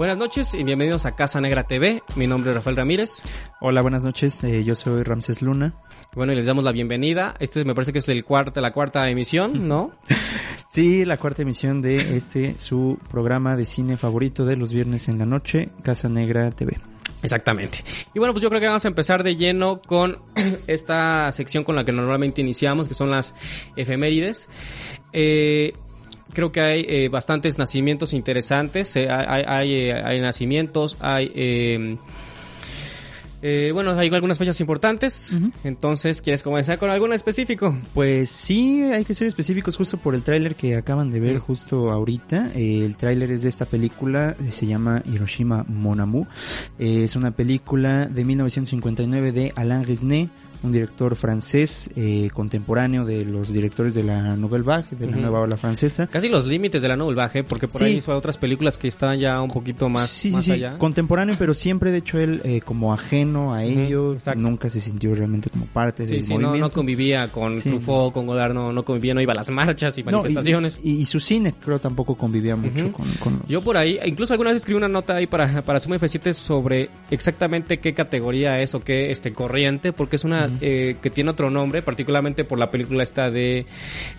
Buenas noches y bienvenidos a Casa Negra TV. Mi nombre es Rafael Ramírez. Hola, buenas noches. Eh, yo soy Ramses Luna. Bueno, y les damos la bienvenida. Este me parece que es el cuarta, la cuarta emisión, ¿no? sí, la cuarta emisión de este, su programa de cine favorito de los viernes en la noche, Casa Negra TV. Exactamente. Y bueno, pues yo creo que vamos a empezar de lleno con esta sección con la que normalmente iniciamos, que son las efemérides. Eh, creo que hay eh, bastantes nacimientos interesantes. Eh, hay, hay, eh, hay, nacimientos, hay... Em, eh, bueno, hay algunas fechas importantes. Entonces, ¿quieres comenzar con algo específico? Pues sí, hay que ser específicos justo por el tráiler que acaban de ver justo ahorita. el tráiler es de esta película, se llama Hiroshima Mon Amour. es una película de 1959 de Alain Resnais un director francés eh, contemporáneo de los directores de la Nouvelle Vague, de la nueva ola francesa. Casi los límites de la Nouvelle Vague, porque por ahí hizo otras películas que están ya un poquito más, sí, más sí, allá. Contemporáneo, pero siempre de hecho él eh, como ajeno a ello, nunca se sintió realmente como parte del movimiento. No, no convivía con Truffaut, con Godard, no, convivía, no iba a las marchas y manifestaciones. y, su cine creo tampoco convivía mucho con, Yo por ahí, incluso alguna vez escribí una nota ahí para, para Suma F7 sobre exactamente qué categoría es o qué este corriente, porque es una eh, que tiene otro nombre, particularmente por la película esta de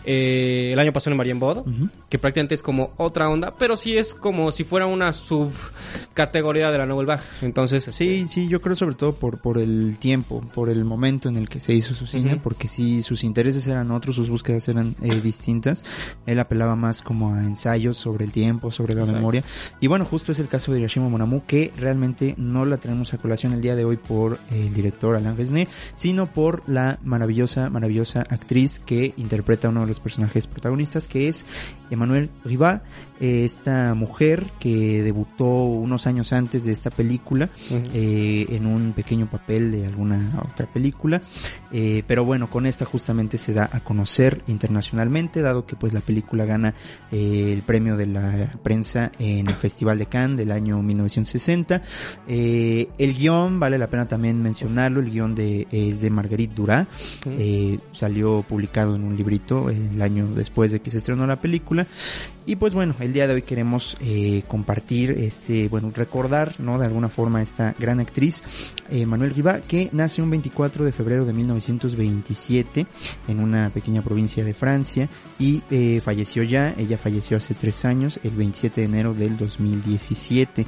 eh, El año pasado en Marienbod, que prácticamente es como otra onda, pero sí es como si fuera una subcategoría de la Nouvelle Vague. Entonces, sí, sí, yo creo sobre todo por, por el tiempo, por el momento en el que se hizo su cine, porque sí, sus intereses eran otros, sus búsquedas eran eh, distintas. Él apelaba más como a ensayos sobre el tiempo, sobre la memoria. Y bueno, justo es el caso de Hiroshima Monamu, que realmente no la tenemos a colación el día de hoy por el director Alain Resnais, sino por la maravillosa, maravillosa actriz que interpreta uno de los personajes protagonistas, que es Emmanuel Riva, esta mujer que debutó unos años antes de esta película eh, en un pequeño papel de alguna otra película, eh, pero bueno, con esta justamente se da a conocer internacionalmente, dado que pues la película gana eh, el premio de la prensa en el Festival de Cannes del año 1960. el guion, vale la pena también mencionarlo, el guion de, es de Marguerite Durá, salió publicado en un librito el año después de que se estrenó la película y pues bueno, el día de hoy queremos eh, compartir, este, bueno, recordar, ¿no? De alguna forma esta gran actriz, eh, Manuel Riva, que nace un 24 de febrero de 1927 en una pequeña provincia de Francia y eh, falleció ya, ella falleció hace tres años, el 27 de enero del 2017.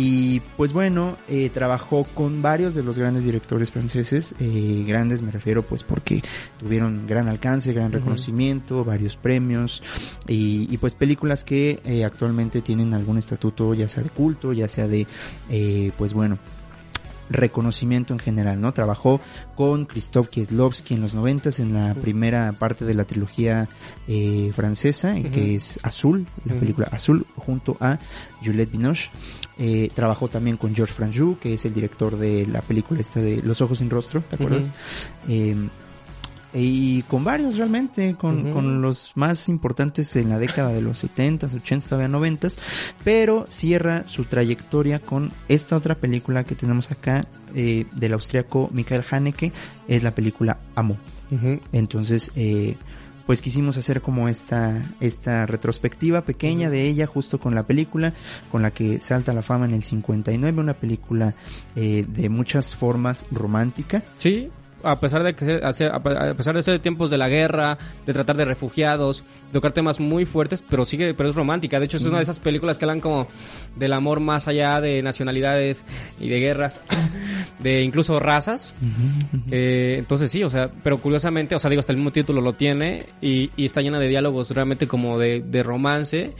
Y pues bueno, eh, trabajó con varios de los grandes directores franceses, eh, grandes me refiero pues porque tuvieron gran alcance, gran reconocimiento, varios premios y, pues películas que eh, actualmente tienen algún estatuto ya sea de culto, ya sea de pues bueno reconocimiento en general, ¿no? Trabajó con Krzysztof Kieslowski en los noventas en la primera parte de la trilogía eh, francesa, que es Azul, la película Azul, junto a Juliette Binoche. Eh, trabajó también con Georges Franjou, que es el director de la película esta de Los Ojos sin Rostro, ¿te acuerdas? Y con varios realmente, con, con, los más importantes en la década de los 70s, 80s, todavía 90 pero cierra su trayectoria con esta otra película que tenemos acá eh, del austriaco Michael Haneke, es la película Amo. Entonces, eh, pues quisimos hacer como esta, esta retrospectiva pequeña de ella justo con la película, con la que salta la fama en el 59, una película eh, de muchas formas romántica. Sí, a pesar de que a pesar de ser tiempos de la guerra, de tratar de refugiados, tocar temas muy fuertes, pero sigue, pero es romántica. De hecho, es una de esas películas que hablan como del amor más allá de nacionalidades y de guerras, de incluso razas. Eh, entonces sí, o sea, pero curiosamente, o sea, digo, hasta el mismo título lo tiene y, está llena de diálogos realmente como de, de romance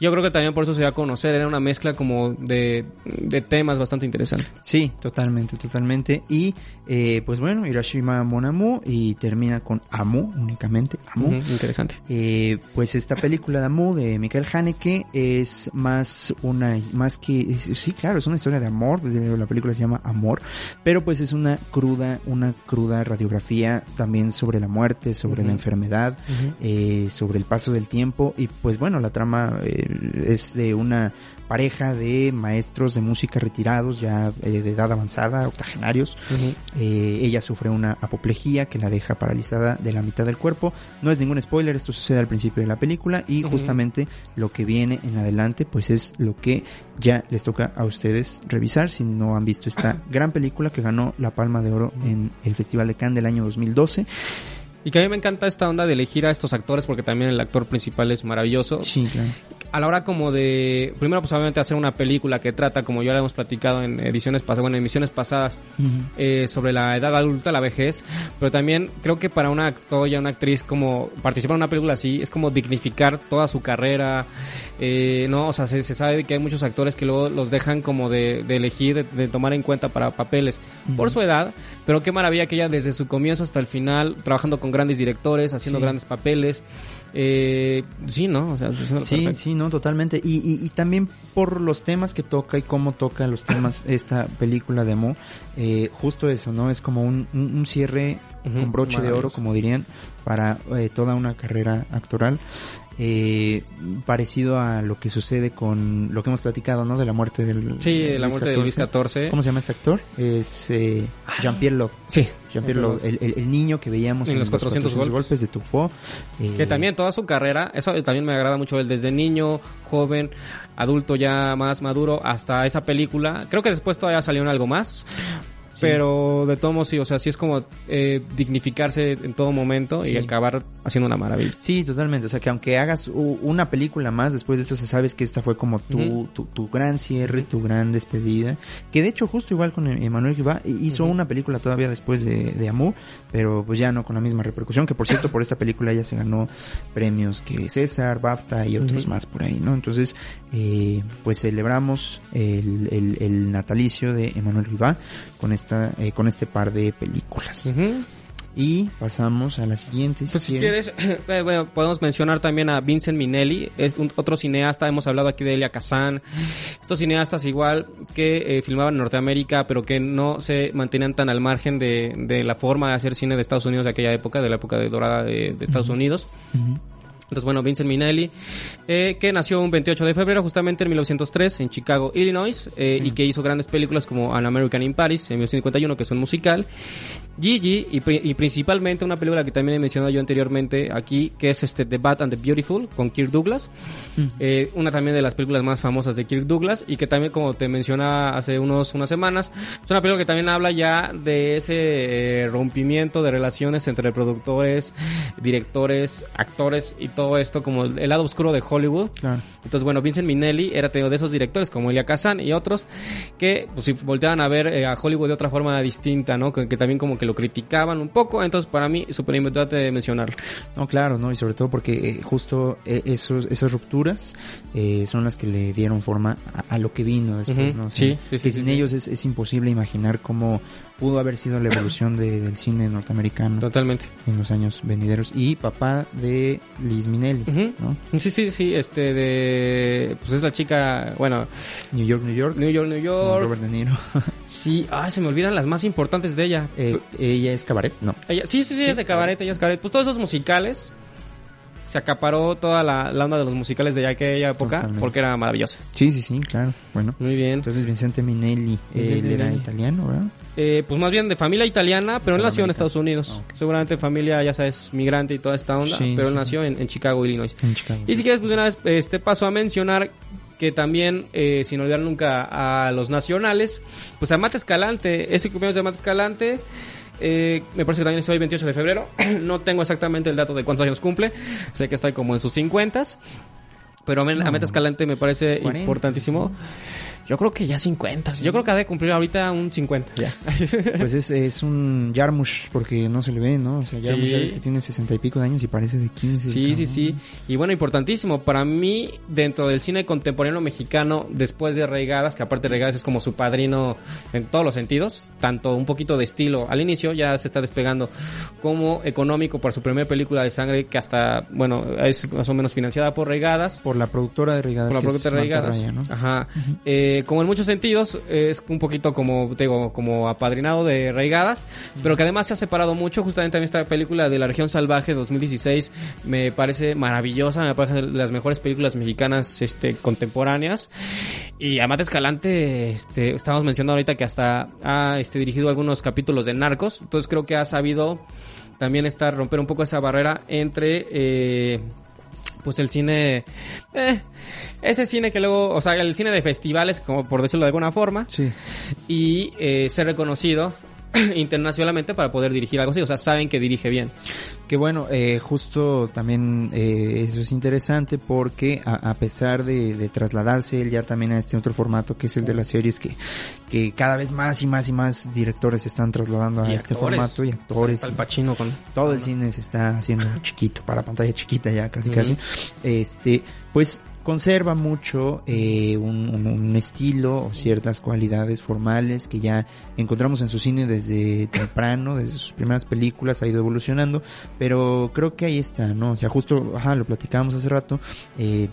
Yo creo que también por eso se dio a conocer, era una mezcla como de, de temas bastante interesante. Sí, totalmente, totalmente. Y eh, pues bueno, Hiroshima Monamu y termina con Amu, únicamente Amu. Interesante. Eh, pues esta película de Amu de Michael Haneke es más una, más que, es- sí, claro, es una historia de amor, la película se llama Amor, pero pues es una cruda, una cruda radiografía también sobre la muerte, sobre la enfermedad, eh, sobre el paso del tiempo y pues bueno, la trama eh, es de una pareja de maestros de música retirados ya eh, de edad avanzada, octogenarios. Eh, ella sufre una apoplejía que la deja paralizada de la mitad del cuerpo. No es ningún spoiler, esto sucede al principio de la película y justamente lo que viene en adelante pues es lo que ya les toca a ustedes revisar si no han visto esta gran película que ganó la Palma de Oro en el Festival de Cannes del año 2012. Y que a mí me encanta esta onda de elegir a estos actores porque también el actor principal es maravilloso. Sí, claro. A la hora como de, primero pues obviamente hacer una película que trata, como ya lo hemos platicado en ediciones pasadas, bueno, en emisiones pasadas, eh, sobre la edad adulta, la vejez, pero también creo que para una actor y una actriz como participar en una película así es como dignificar toda su carrera, eh, no, o sea, se, se sabe que hay muchos actores que luego los dejan como de, de elegir, de, de tomar en cuenta para papeles por su edad, pero qué maravilla que ella desde su comienzo hasta el final, trabajando con grandes directores, haciendo Sí. grandes papeles, eh, sí, ¿no? O sea, es Sí, perfecto. sí, no, totalmente. Y, y, y también por los temas que toca y cómo toca los temas esta película de Mo, eh, justo eso, ¿no? Es como un, un, un cierre con broche de oro, como dirían, para eh, toda una carrera actoral. Eh, parecido a lo que sucede con lo que hemos platicado, ¿no? De la muerte del... Sí, la muerte de Luis XIV. ¿Cómo se llama este actor? Es eh, Jean-Pierre Love. Sí. Jean-Pierre Love, el, el- el niño que veíamos En los 400 golpes. de Truffaut. eh, Que también toda su carrera, eso también me agrada mucho, él desde niño, joven, adulto ya más maduro, hasta esa película. Creo que después todavía salió en algo más. Pero de todos modos, sí, o sea, sí es como eh, dignificarse en todo momento y acabar haciendo una maravilla. Sí, totalmente. O sea, que aunque hagas una película más después de esto, se sabes que esta fue como tu, tu, tu gran cierre, tu gran despedida. Que de hecho, justo igual con Emanuel Gibá, hizo una película todavía después de, de Amour, pero pues ya no con la misma repercusión. Que por cierto, por esta película ya se ganó premios que César, BAFTA y otros más por ahí, ¿no? Entonces, eh, pues celebramos el, el, el natalicio de Emanuel Gibá con esta, eh, con este par de películas. Ujú. Y pasamos a la siguiente. Pues si quieren. quieres, eh, bueno, podemos mencionar también a Vincent Minelli, es un- otro cineasta, hemos hablado aquí de Elia Kazan, estos cineastas igual que eh, filmaban en Norteamérica, pero que no se mantenían tan al margen de, de la forma de hacer cine de Estados Unidos de aquella época, de la época de dorada de, de Estados Unidos. Ujú. Entonces, bueno, Vincent Minelli, eh, que nació un 28 de febrero, justamente en 1903, en Chicago, Illinois, eh, y que hizo grandes películas como An American in Paris, en 1951, que es un musical, Gigi, y, y principalmente una película que también he mencionado yo anteriormente aquí, que es este The Bad and the Beautiful, con Kirk Douglas, eh, una también de las películas más famosas de Kirk Douglas, y que también, como te mencionaba hace unos, unas semanas, es una película que también habla ya de ese eh, rompimiento de relaciones entre productores, directores, actores y todo esto, como el, el lado oscuro de Hollywood. Claro. Entonces, bueno, Vincent Minelli era de esos directores como Elia Kazan y otros que pues, si volteaban a ver eh, a Hollywood de otra forma distinta, ¿no? Que, que también como que lo criticaban un poco. Entonces, para mí, súper importante mencionarlo. No, claro, ¿no? Y sobre todo porque eh, justo eh, esos, esas rupturas eh, son las que le dieron forma a, a lo que vino después, Ujú, ¿no? O sí, sea, sí, sí, que sí, sin ellos es, es imposible imaginar cómo pudo haber sido la evolución de- del cine norteamericano Totalmente. en los años venideros. Y papá de Liz Minelli. ¿no? Sí, sí, sí, este de... Pues es la chica, bueno, New York, New York. New York, New York. Robert De Niro. Sí, ay, se me olvidan las más importantes de ella. Eh, ella es cabaret, no. Ella- sí, sí, sí, Sí, es de cabaret, ella es cabaret. Pues todos esos musicales se acaparó toda la, la onda de los musicales de aquella época Totalmente. porque era maravillosa. Sí, sí, sí, claro. Bueno. Muy bien. Entonces Vicente Minelli, él era italiano, ¿verdad? Eh, pues más bien de familia italiana, pero él nació en. Estados Unidos. Ah. Seguramente familia, ya sabes, migrante y toda esta onda, Sí, pero él sí, nació en, en Chicago, Illinois. En Chicago. Y si quieres, pues una vez este paso a mencionar que también, eh, sin olvidar nunca a los nacionales, pues a Mate Escalante, ese cumpleaños de Mate Escalante, eh, me parece que también es hoy 28 de febrero, no tengo exactamente el dato de cuántos años cumple, sé que está como en sus 50 pero a. Mate Escalante me parece 40, importantísimo. Yo creo que ya 50. Yo creo que ha de cumplir ahorita un 50 ya. Pues es, es un Yarmush porque no se le ve, ¿no? O sea, Yarmush Sí. ya ves que tiene 60 y pico de años y parece de 15. Sí, sí, sí. Y bueno, importantísimo. Para mí, dentro del cine contemporáneo mexicano, después de Reigadas, que aparte Reigadas es como su padrino en todos los sentidos, tanto un poquito de estilo al inicio, ya se está despegando, como económico por su primera película de sangre, que hasta, bueno, es más o menos financiada por Reigadas. Por la productora de Regadas. Por la productora de Reigadas. Raya, ¿no? Ajá. Eh, como en muchos sentidos, es un poquito como, digo, como apadrinado de Reigadas, pero que además se ha separado mucho. Justamente a mí esta película de La Región Salvaje 2016 me parece maravillosa, me parece de las mejores películas mexicanas este, contemporáneas. Y Amate Escalante, este, estamos mencionando ahorita que hasta ha este, dirigido algunos capítulos de Narcos, entonces creo que ha sabido también estar, romper un poco esa barrera entre... Eh, pues el cine, eh, ese cine que luego, o sea, el cine de festivales, como por decirlo de alguna forma, Sí. y eh, ser reconocido internacionalmente para poder dirigir algo así, o sea, saben que dirige bien. Que bueno, eh, justo también eh, eso es interesante porque a, a pesar de, de trasladarse él ya también a este otro formato que es el de las series que, que cada vez más y más y más directores se están trasladando a Y este actores. formato y actores. Al Pacino con... todo el cine se está haciendo chiquito, para pantalla chiquita ya casi casi. Este, pues conserva mucho eh, un, un- un estilo o ciertas cualidades formales que ya encontramos en su cine desde temprano, desde sus primeras películas, ha ido evolucionando, pero creo que ahí está, ¿no? O sea, justo, ajá, lo platicábamos hace rato, eh,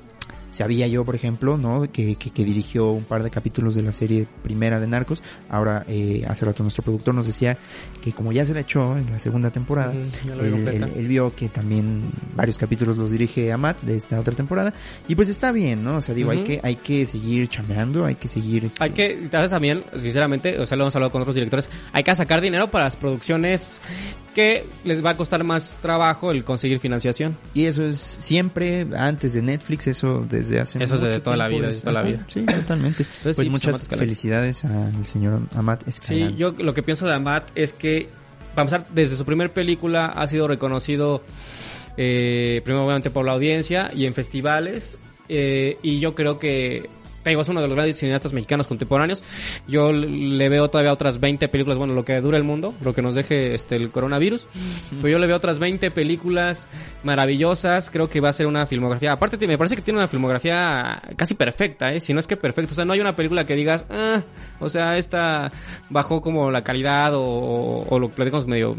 Sabía yo, por ejemplo, ¿no? Que, que, que dirigió un par de capítulos de la serie primera de Narcos. Ahora, eh, hace rato nuestro productor nos decía que como ya se la echó en la segunda temporada, vi él, completa. él- él vio que también varios capítulos los dirige Amat de esta otra temporada. Y pues está bien, ¿no? O sea, digo, hay que, hay que seguir chambeando, hay que seguir... este, Hay que, tal vez también, sinceramente, o sea, lo hemos hablado con otros directores, hay que sacar dinero para las producciones que les va a costar más trabajo el conseguir financiación. Y eso es siempre antes de Netflix, eso desde hace Eso desde toda la tiempo, vida, desde toda la vida. Sí, totalmente. pues sí, pues, muchas felicidades al señor Amat Escalante. Sí, yo lo que pienso de Amat es que, para empezar, desde su primer película ha sido reconocido, eh, primero obviamente por la audiencia y en festivales, eh, y yo creo que te digo, es uno de los grandes cineastas mexicanos contemporáneos. Yo le veo todavía otras 20 películas, bueno, lo que dura el mundo, lo que nos deje este el coronavirus. Pero yo le veo otras 20 películas maravillosas. Creo que va a ser una filmografía. Aparte, me parece que tiene una filmografía casi perfecta, ¿eh? Si no es que perfecta. O sea, no hay una película que digas, ah, o sea, esta bajó como la calidad o, o lo platicamos medio.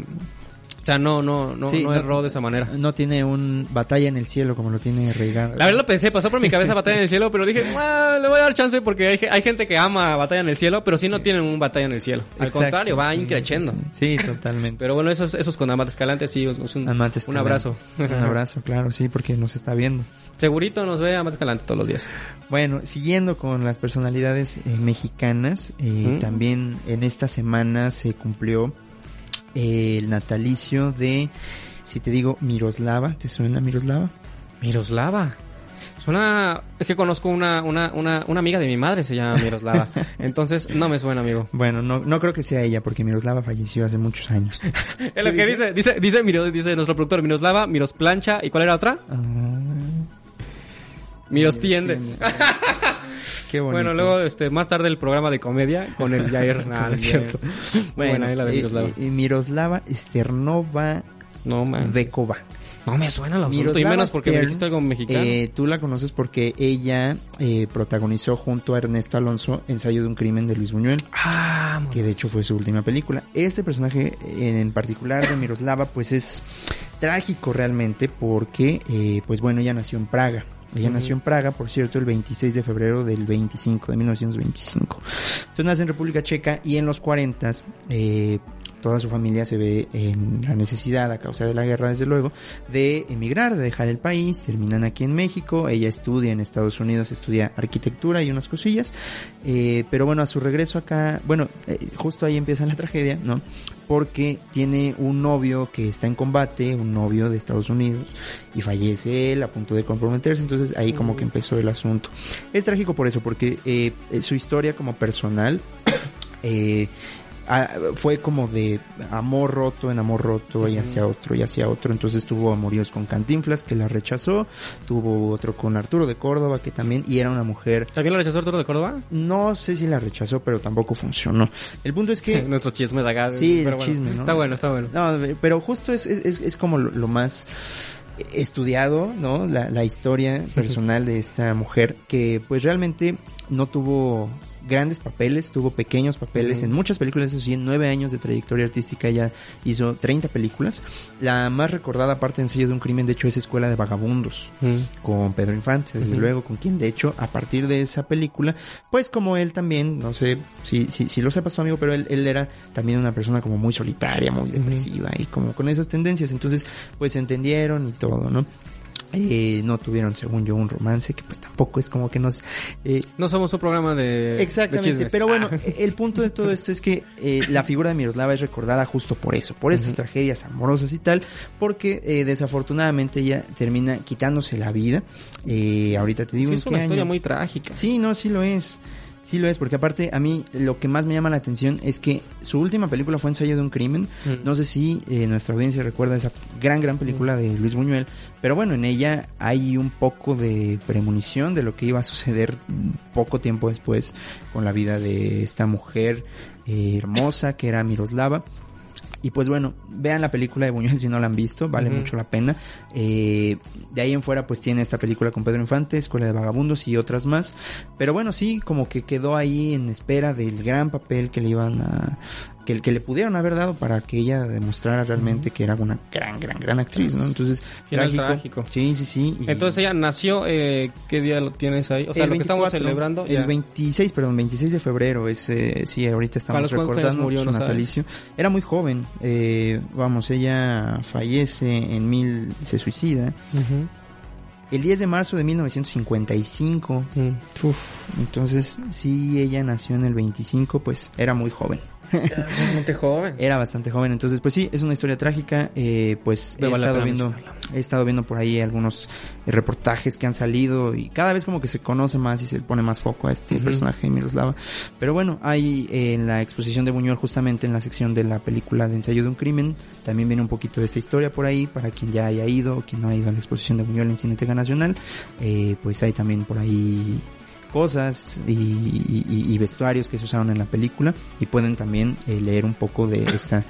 O sea, no, no, no, Sí, no, erró de esa manera. No tiene un batalla en el cielo como lo tiene Reagan. La verdad lo pensé, pasó por mi cabeza Batalla en el Cielo, pero dije, "Ah, le voy a dar chance porque hay, hay gente que ama Batalla en el Cielo, pero sí no tienen un Batalla en el Cielo. Al Exacto, contrario, va sí, increchendo. Sí, sí, totalmente. Pero bueno, esos, esos con Amat Escalante, sí, es un, Amat un abrazo. Un abrazo, claro, sí, porque nos está viendo. Segurito nos ve Amat Escalante todos los días. Bueno, siguiendo con las personalidades eh, mexicanas, eh, también en esta semana se cumplió el natalicio de, si te digo, Miroslava, ¿te suena Miroslava? Miroslava. Suena... Es que conozco una, una, una, una amiga de mi madre, se llama Miroslava. Entonces, no me suena, amigo. Bueno, no, no creo que sea ella, porque Miroslava falleció hace muchos años. Es lo que dice, dice, dice, Miro- dice nuestro productor, Miroslava, Miros Plancha, ¿y cuál era otra? Ah, Miros Tiende. Qué bonito. Bueno, luego, este, más tarde el programa de comedia con el Jair. Nah, es cierto. Bueno, ahí la de eh, Miroslava. eh, Miroslava Sternova No, man. Vekova. No me suena la absoluto, y menos porque me dijiste algo mexicano. Eh, tú la conoces porque ella eh, protagonizó junto a Ernesto Alonso Ensayo de un crimen de Luis Buñuel, ah, que de hecho fue su última película. Este personaje en particular de Miroslava pues es trágico realmente porque pues pues bueno, ella nació en Praga. Ella Ujú. nació en Praga, por cierto, el 26 de febrero del 25, de 1925. Entonces nace en República Checa y en los 40 eh, toda su familia se ve en la necesidad, a causa de la guerra desde luego, de emigrar, de dejar el país, terminan aquí en México, ella estudia en Estados Unidos, estudia arquitectura y unas cosillas, eh, pero bueno, a su regreso acá, bueno, eh, justo ahí empieza la tragedia, ¿no? Porque tiene un novio que está en combate, un novio de Estados Unidos, y fallece él a punto de comprometerse, entonces ahí como que empezó el asunto. Es trágico por eso, porque eh, eh, su historia como personal, eh, fue como de amor roto en amor roto y hacia otro y hacia otro. Entonces tuvo amoríos con Cantinflas que la rechazó, tuvo otro con Arturo de Córdoba que también, y era una mujer... ¿También la rechazó Arturo de Córdoba? No sé si la rechazó, pero tampoco funcionó. El punto es que... Nuestros chismes acá. Sí, pero el bueno, chisme, ¿no? Está bueno, está bueno. No, pero justo es, es, es como lo, lo más estudiado, ¿no? La, la historia personal de esta mujer que pues realmente no tuvo grandes papeles, tuvo pequeños papeles en muchas películas, eso sí, en nueve años de trayectoria artística ella hizo 30 películas. La más recordada aparte de Ensayo de un crimen, de hecho, es Escuela de Vagabundos con Pedro Infante, desde luego, con quien de hecho a partir de esa película, pues como él también, no sé si, si, si lo sepas tu amigo, pero él, él era también una persona como muy solitaria, muy depresiva y como con esas tendencias, entonces pues se entendieron y todo, ¿no? Eh, no tuvieron, según yo, un romance que pues tampoco es como que nos... eh, No somos un programa de. Exactamente, pero bueno, Ah. el punto de todo esto es que eh, la figura de Miroslava es recordada justo por eso, por esas tragedias amorosas y tal, porque eh, desafortunadamente ella termina quitándose la vida. Eh, ahorita te digo Sí, es una historia año. muy trágica. Sí, no, sí lo es. Sí lo es, porque aparte a mí lo que más me llama la atención es que su última película fue Ensayo de un crimen. Mm. No sé si eh, nuestra audiencia recuerda esa gran, gran película de Luis Buñuel, pero bueno, en ella hay un poco de premonición de lo que iba a suceder mm, poco tiempo después con la vida de esta mujer eh, hermosa que era Miroslava. Y pues bueno, vean la película de Buñuel si no la han visto, vale mucho la pena. Eh, de ahí en fuera pues tiene esta película con Pedro Infante, Escuela de Vagabundos y otras más. Pero bueno, sí, como que quedó ahí en espera del gran papel que le iban a... Que, que le pudieron haber dado para que ella demostrara realmente que era una gran, gran, gran actriz, ¿no? Entonces, Final trágico. Sí, sí, sí. y- Entonces ella nació, eh, ¿qué día lo tienes ahí? O sea, el lo que estamos 24, celebrando. El ya. 26, perdón, 26 de febrero es, eh, sí, ahorita estamos ¿A los cuántos años recordando murió, su no sabes? natalicio. Era muy joven, eh, vamos, ella fallece en mil, se suicida. El 10 de marzo de 1955, Mm. entonces sí, ella nació en el 25, pues era muy joven. Realmente joven. Era bastante joven, entonces pues sí, es una historia trágica, eh, pues he estado viendo, he estado viendo por ahí algunos eh, reportajes que han salido y cada vez como que se conoce más y se pone más foco a este Ujú. personaje de Miroslava. Pero bueno, hay eh, en la exposición de Buñuel justamente en la sección de la película de ensayo de un crimen, también viene un poquito de esta historia por ahí para quien ya haya ido o quien no ha ido a la exposición de Buñuel en Cineteca Nacional, eh, pues hay también por ahí cosas y, y- vestuarios que se usaron en la película y pueden también eh, leer un poco de esta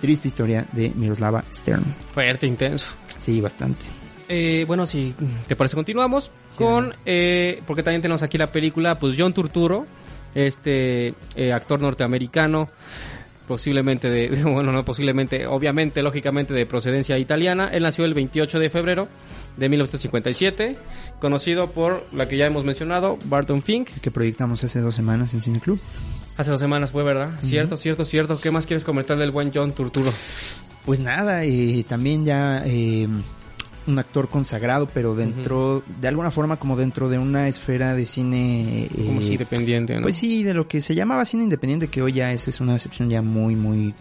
triste historia de Miroslava Stern. Fuerte, intenso. Sí, bastante. Eh, bueno, si te parece, continuamos con, eh, porque también tenemos aquí la película, pues John Turturro, este eh, actor norteamericano, posiblemente de, de- bueno, no posiblemente, obviamente, lógicamente de procedencia italiana. Él nació el 28 de febrero de 1957, conocido por la que ya hemos mencionado, Barton Fink. Que proyectamos hace dos semanas en Cine Club. Hace dos semanas fue, ¿verdad? Cierto, cierto, cierto. ¿Qué más quieres comentar del buen John Turturro? Pues nada, eh, también ya eh, un actor consagrado, pero dentro, de alguna forma como dentro de una esfera de cine... eh, Como si independiente, ¿no? Pues sí, de lo que se llamaba cine independiente, que hoy ya es, es una excepción ya muy, muy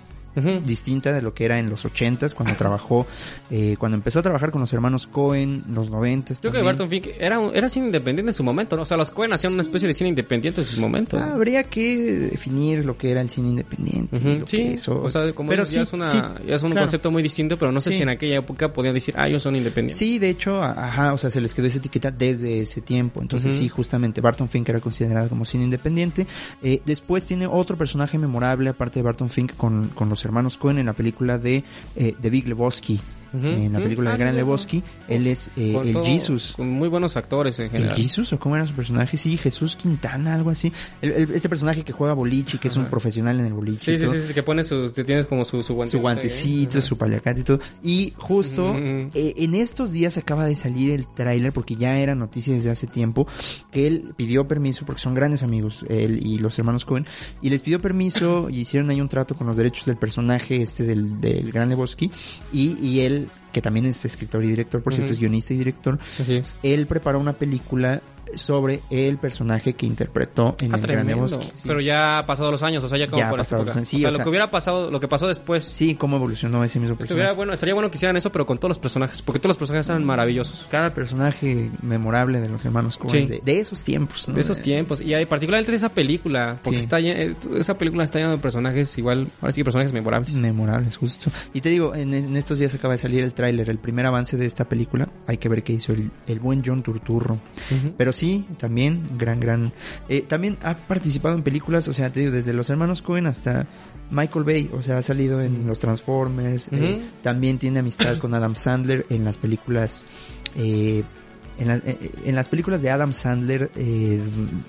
Distinta de lo que era en los ochentas, cuando trabajó, eh, cuando empezó a trabajar con los hermanos Cohen, los noventas. Yo creo que Barton Fink era, era cine independiente en su momento, ¿no? O sea, los Coen hacían una especie de cine independiente en sus momentos. Ah, habría que definir lo que era el cine independiente. Lo Sí, que eso- o sea, como pero dices, ya es, una, sí, ya es un claro. concepto muy distinto, pero no sé si en aquella época podían decir, ah, ellos son independientes. Sí, de hecho, ajá, o sea, se les quedó esa etiqueta desde ese tiempo. Entonces, sí, justamente Barton Fink era considerado como cine independiente. Eh, después tiene otro personaje memorable, aparte de Barton Fink, con, con los hermanos Cohen en la película de eh, The Big Lebowski. En la película Ah, de Gran sí, sí, Lebowski, él es eh, el todo- Jesus. Con muy buenos actores en ¿El general. Jesus o cómo era su personaje? Sí, Jesús Quintana, algo así. El- el- este personaje que juega boliche, que es un profesional en el boliche. Sí, y sí, todo. sí, sí, que pone sus, que tienes como su, su guantecito. su guantecito, su paliacate y todo. Y justo eh, en estos días acaba de salir el tráiler, porque ya era noticia desde hace tiempo, que él pidió permiso, porque son grandes amigos, él y los hermanos Cohen, y les pidió permiso y hicieron ahí un trato con los derechos del personaje este del, del Gran Lebowski, y, y él, que también es escritor y director, por cierto, es guionista y director, Así es. él preparó una película sobre el personaje que interpretó en Ah, el Gran tremendo. Lebowski. Sí. Pero ya ha pasado los años, o sea, ya como Ya por esa pasado época. sí, o sea, o lo que hubiera pasado, lo que pasó después. Sí, cómo evolucionó ese mismo Estuviera personaje. bueno, estaría bueno que hicieran eso, pero con todos los personajes, porque todos los personajes eran maravillosos. Cada personaje memorable de los hermanos Coen, Sí. de, de esos tiempos. ¿no? De esos Eh, tiempos. Y hay, particularmente de esa película, porque Sí. está llen- eh, esa película está llena de personajes igual, ahora sí que personajes memorables. Memorables, justo. Y te digo, en, en estos días acaba de salir el tráiler, el primer avance de esta película. Hay que ver qué hizo el, el buen John Turturro. Pero sí, también, gran, gran... eh, también ha participado en películas, o sea, te digo, desde los hermanos Cohen hasta Michael Bay, o sea, ha salido en los Transformers. eh, también tiene amistad con Adam Sandler en las películas... eh, en, la- eh, en las películas de Adam Sandler, eh,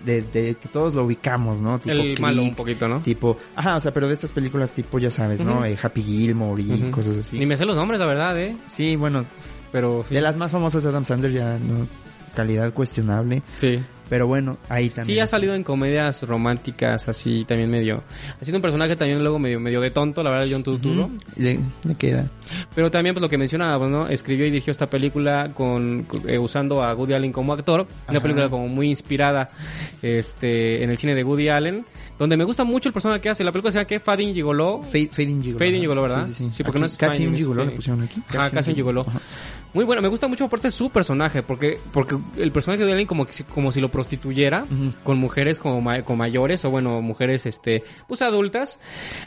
de, de que todos lo ubicamos, ¿no? Tipo El malo un poquito, ¿no? Tipo, ajá, o sea, pero de estas películas tipo, ya sabes, ¿no? Eh, Happy Gilmore y cosas así. Ni me sé los nombres, la verdad, ¿eh? Sí, bueno, Pero sí. de las más famosas de Adam Sandler ya, ¿no? Calidad cuestionable. Sí. Pero bueno, ahí también. Sí, ha salido en comedias románticas, así también medio. Ha sido un personaje también luego medio, medio de tonto, la verdad, John Turturro. Le, le queda. Pero también, pues lo que mencionábamos, ¿no? Escribió y dirigió esta película con, eh, usando a Woody Allen como actor. Una Ajá. película como muy inspirada este, en el cine de Woody Allen. Donde me gusta mucho el personaje que hace. La película se llama ¿qué? Fading Gigolo. Fade, Fading Gigolo. Fading ajá. Gigolo, ¿verdad? Sí, sí, sí. Sí, porque Aquí no es Casi un Gigolo le pusieron aquí. Ajá, casi un gigolo. Ajá. Muy bueno, me gusta mucho aparte su personaje, porque porque el personaje de Allen como, que como si lo prostituyera Ujú. con mujeres como, ma- con mayores o bueno, mujeres este pues adultas.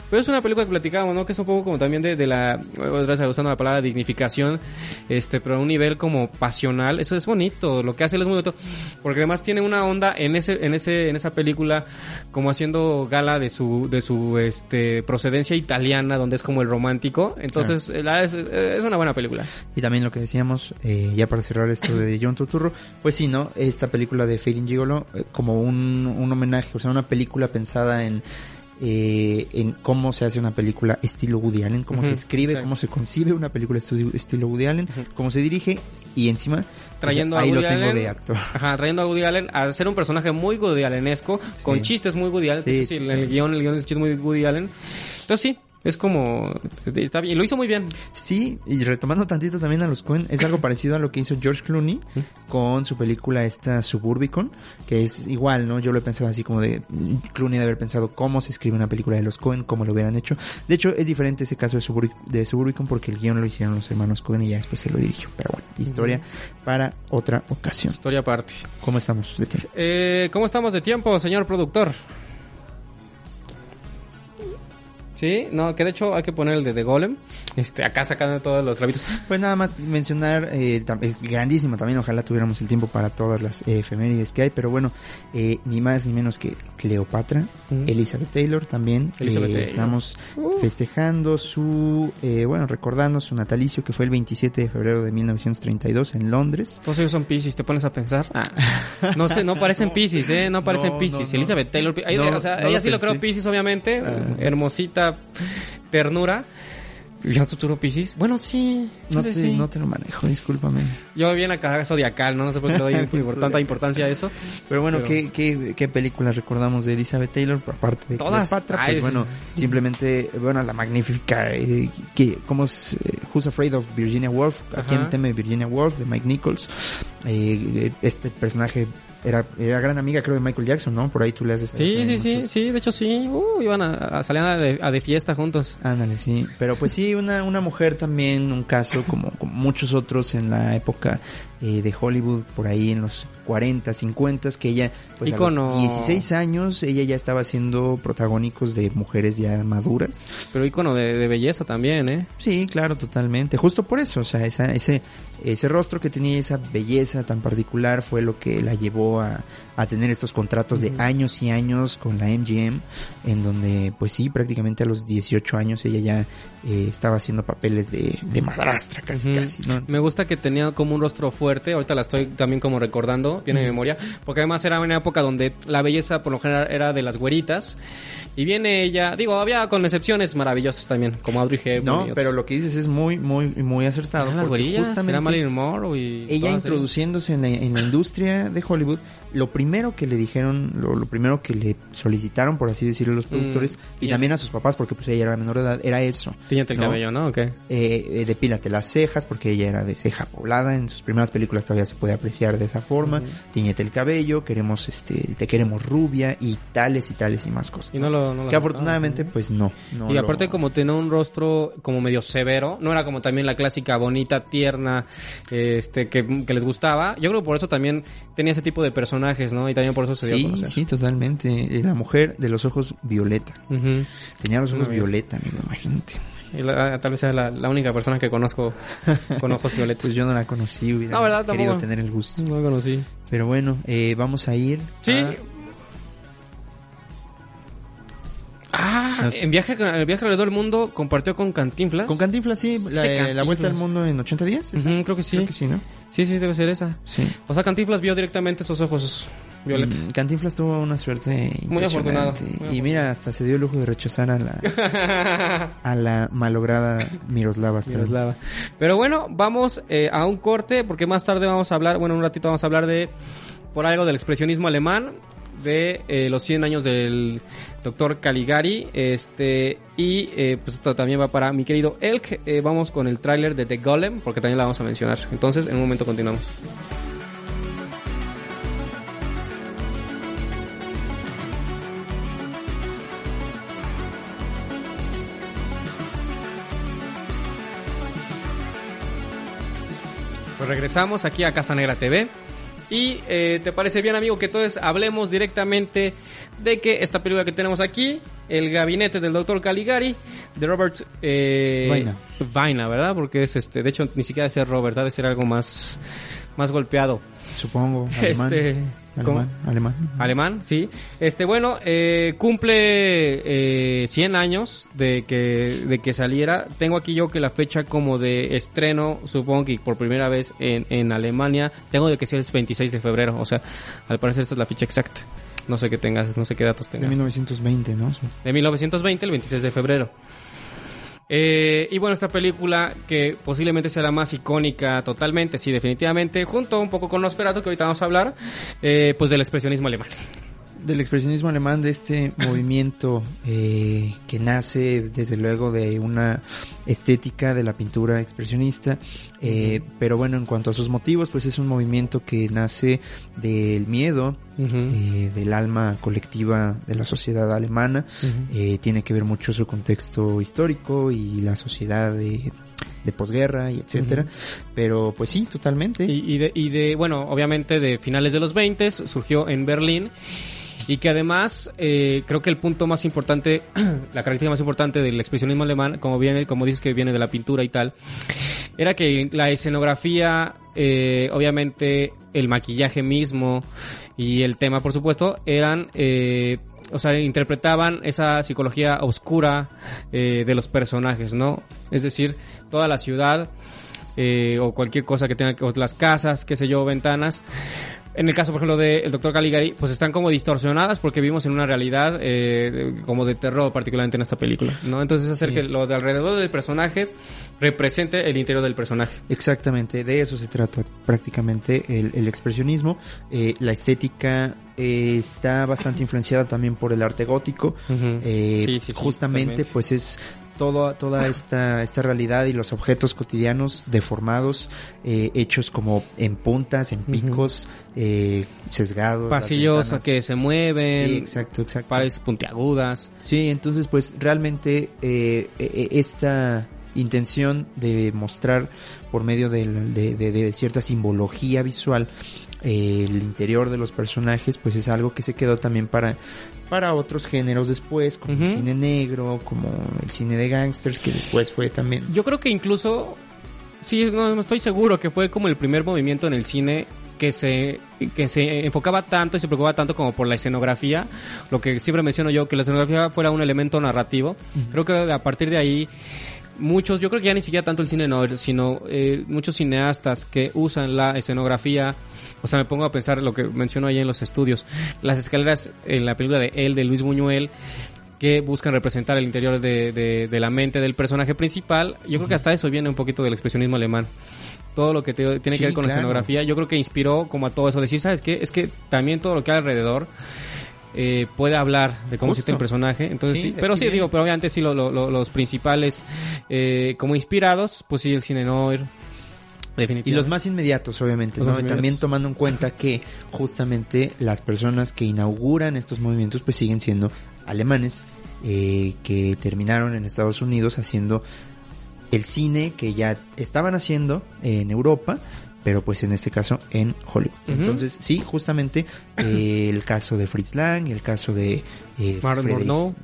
Pero es una película que platicábamos, ¿no? Que es un poco como también de, de la otra vez usando la palabra dignificación, este, pero a un nivel como pasional. Eso es bonito, lo que hace él es muy bonito, porque además tiene una onda en ese en ese en esa película como haciendo gala de su de su este procedencia italiana, donde es como el romántico. Entonces, la- es, es una buena película. Y también lo que decíamos, eh, ya para cerrar esto de John Turturro, pues sí, ¿no? Esta película de Fading Gigolo, eh, como un, un homenaje, o sea, una película pensada en, eh, en cómo se hace una película estilo Woody Allen, cómo se escribe, exacto. cómo se concibe una película estilo Woody Allen, cómo se dirige y encima Trayendo pues, a ahí Woody lo tengo Allen, de actor. Ajá, trayendo a Woody Allen a ser un personaje muy Woody Allenesco, Sí. con chistes muy Woody Allen. Sí, Sí, sí. el guion, el guion es chiste muy Woody Allen. Entonces sí, es como, está bien, lo hizo muy bien. Sí, y retomando tantito también a los Coen, es algo parecido a lo que hizo George Clooney con su película esta Suburbicon, que es igual, ¿no? Yo lo he pensado así como de Clooney de haber pensado cómo se escribe una película de los Coen, cómo lo hubieran hecho. De hecho, es diferente ese caso de, Subur- de Suburbicon porque el guion lo hicieron los hermanos Coen y ya después se lo dirigió. Pero bueno, historia para otra ocasión. Historia aparte. ¿Cómo estamos de tiempo? Eh, ¿Cómo estamos de tiempo, señor productor? Sí, no, que de hecho hay que poner el de The Golem. Este, acá sacando todos los rabitos. Pues nada más mencionar, eh, es grandísimo también, ojalá tuviéramos el tiempo para todas las eh, efemérides que hay, pero bueno, eh, ni más ni menos que Cleopatra, Ujú. Elizabeth Taylor también, Elizabeth eh, Taylor. estamos Uh. festejando su, eh, bueno, recordando su natalicio que fue el 27 de febrero de 1932 en Londres. Todos ellos son Pisces, ¿te pones a pensar? Ah. No sé, no parecen Pisces, ¿eh? No parecen No, Pisces. no, no. Elizabeth Taylor, ahí- No, o sea, no ella sí lo creo. Pisces, obviamente. Ah. Hermosita, ternura. ¿Ya tú Pisces? Bueno, sí. No te, sí. no te lo manejo, discúlpame. Yo vi en la caja zodiacal, ¿no? No sé por qué le doy tanta importancia a eso. Pero bueno, Pero- ¿qué, qué, qué películas recordamos de Elizabeth Taylor? Aparte de Todas. Cleopatra, Ay, pues sí. bueno, simplemente, bueno, la magnífica, eh, que, ¿cómo es? eh, Who's Afraid of Virginia Woolf? ¿A quién teme Virginia Woolf? De Mike Nichols. Eh, este personaje era, era gran amiga, creo, de Michael Jackson, ¿no? Por ahí tú le haces. Sí, sí, sí, sí, de hecho sí. Uh, iban a, a salían a de, a de fiesta juntos. Ándale, sí. Pero pues sí, una, una mujer también, un caso como, como muchos otros en la época eh, de Hollywood, por ahí en los 40, 50, que ella, pues a los 16 años, ella ya estaba siendo protagónicos de mujeres ya maduras. Pero ícono de, de belleza también, ¿eh? Sí, claro, totalmente. Justo por eso, o sea, esa, ese, ese rostro que tenía, esa belleza tan particular fue lo que la llevó a, a tener estos contratos de años y años con la MGM, en donde, pues sí, prácticamente a los 18 años ella ya eh, estaba haciendo papeles de, de madrastra, casi, casi, ¿no? Me gusta que tenía como un rostro fuerte, ahorita la estoy también como recordando, tiene Ujú. memoria, porque además era una época donde la belleza por lo general era de las güeritas, y viene ella, digo, había con excepciones maravillosas también, como Audrey Hepburn No, pero lo que dices es muy, muy, muy acertado. Las porque justamente era Marilyn Monroe y... ella introduciéndose en la, en la industria de Hollywood, lo primero que le dijeron, lo, lo primero que le solicitaron, por así decirlo, los productores, y y- también a sus papás, porque pues ella era menor de edad, era eso. Tiñete el ¿no? cabello, ¿no? ¿O qué? Eh, eh, depílate las cejas, porque ella era de ceja poblada, en sus primeras películas todavía se puede apreciar de esa forma, tiñete el cabello, queremos, este, te queremos rubia, y tales y tales y más cosas. Y no lo... No lo que afortunadamente, pues no. no y lo- aparte como tenía un rostro como medio severo, no era como también la clásica bonita, tierna, este que, que les gustaba. Yo creo que por eso también tenía ese tipo de personajes, ¿no? Y también por eso se dio a Sí, conocer. sí, totalmente. Eh, La mujer de los ojos violeta. Ujú. Tenía los ojos vez. violeta, amigo, imagínate. Y la- tal vez sea la, la única persona que conozco con ojos violetos. Pues yo no la conocí, hubiera No, ¿verdad? querido Tampoco. tener el gusto. No conocí. Pero bueno, eh, vamos a ir. Sí. a- Ah, Nos- en viaje, el viaje alrededor del mundo compartió con Cantinflas. Con Cantinflas, sí, la, Sí, eh, la Cantinflas. vuelta al mundo en 80 días. ¿esa? Ujú, creo que sí. Creo que sí, ¿no? Sí, sí, debe ser esa. Sí. O sea, Cantinflas vio directamente esos ojos violetos. Mm, Cantinflas tuvo una suerte Muy muy y mira, hasta se dio el lujo de rechazar a la, a la malograda Miroslava. Miroslava. Pero bueno, vamos eh, a un corte porque más tarde vamos a hablar, bueno, un ratito vamos a hablar de por algo del expresionismo alemán, de eh, los 100 años del doctor Caligari, este y eh, pues esto también va para mi querido Elk. Eh, vamos con el tráiler de The Golem porque también la vamos a mencionar. Entonces, en un momento continuamos. Pues regresamos aquí a Casa Negra TV. Y eh, te parece bien, amigo, que entonces hablemos directamente de que esta película que tenemos aquí, El gabinete del doctor Caligari, de Robert eh, Vaina. Vaina, ¿verdad? Porque es este, de hecho, ni siquiera ser Robert, ha de ser algo más, más golpeado. Supongo, alemán. Este, alemán, alemán. Alemán, sí. Este, bueno, eh, cumple eh, 100 años de que, de que saliera. Tengo aquí yo que la fecha como de estreno, supongo que por primera vez en, en Alemania, tengo de que sea el 26 de febrero. O sea, al parecer esta es la fecha exacta. No sé qué tengas, no sé qué datos De tengas. 1920, ¿no? De 1920, el 26 de febrero. Eh, y bueno, esta película que posiblemente sea más icónica totalmente, sí, definitivamente, junto un poco con Nosferatu, que ahorita vamos a hablar, eh, pues del expresionismo alemán. Del expresionismo alemán, de este movimiento eh, que nace desde luego de una estética de la pintura expresionista, eh, pero bueno, en cuanto a sus motivos, pues es un movimiento que nace del miedo, eh, del alma colectiva de la sociedad alemana, eh, tiene que ver mucho su contexto histórico y la sociedad de, de posguerra y etcétera, pero pues sí, totalmente. Y, y de, y de, bueno, obviamente de finales de los 20 surgió en Berlín y que además eh, creo que el punto más importante, la característica más importante del expresionismo alemán, como viene, como dices que viene de la pintura y tal, era que la escenografía, eh, obviamente el maquillaje mismo y el tema, por supuesto, eran eh, o sea, interpretaban esa psicología oscura eh, de los personajes, ¿no? Es decir, toda la ciudad eh, o cualquier cosa que tenga las casas, qué sé yo, ventanas. En el caso, por ejemplo, del Doctor Caligari, pues están como distorsionadas porque vivimos en una realidad eh, de- como de terror, particularmente en esta película, ¿no? Entonces hacer que lo de alrededor del personaje represente el interior del personaje. Exactamente, de eso se trata prácticamente el, el expresionismo. Eh, la estética eh, está bastante influenciada también por el arte gótico. Sí, sí, sí, justamente pues es toda, toda esta, esta realidad y los objetos cotidianos deformados, eh, hechos como en puntas, en picos, eh, sesgados. Pasillos que se mueven, Sí, exacto, exacto. paredes puntiagudas. Sí, entonces pues realmente eh, eh, esta intención de mostrar por medio del- de, de- de cierta simbología visual eh, el interior de los personajes pues es algo que se quedó también para para otros géneros después como el cine negro como el cine de gangsters que después fue también. Yo creo que incluso, sí, no, no estoy seguro que fue como el primer movimiento en el cine que se, que se enfocaba tanto y se preocupaba tanto como por la escenografía, lo que siempre menciono yo, que la escenografía fuera un elemento narrativo. Creo que a partir de ahí muchos, yo creo que ya ni siquiera tanto el cine no, sino eh, muchos cineastas que usan la escenografía, o sea, me pongo a pensar lo que menciono ahí en los estudios, las escaleras en la película de él, de Luis Buñuel, que buscan representar el interior de, de, de la mente del personaje principal. Yo creo que hasta eso viene un poquito del expresionismo alemán todo lo que te- tiene Sí, que ver con la escenografía, yo creo que inspiró como a todo eso. Decir, ¿sabes qué? Es que también todo lo que hay alrededor eh, puede hablar de cómo Justo. siente el personaje. Entonces Sí, sí, pero sí, viene. digo, pero obviamente sí, lo- lo- lo- los principales eh, como inspirados, pues sí, el cine noir. Y los más inmediatos, obviamente, También tomando en cuenta que justamente las personas que inauguran estos movimientos pues siguen siendo alemanes eh, que terminaron en Estados Unidos haciendo el cine que ya estaban haciendo en Europa, pero pues en este caso en Hollywood. Entonces, sí, justamente eh, el caso de Fritz Lang, el caso de eh, Frederick Murnau.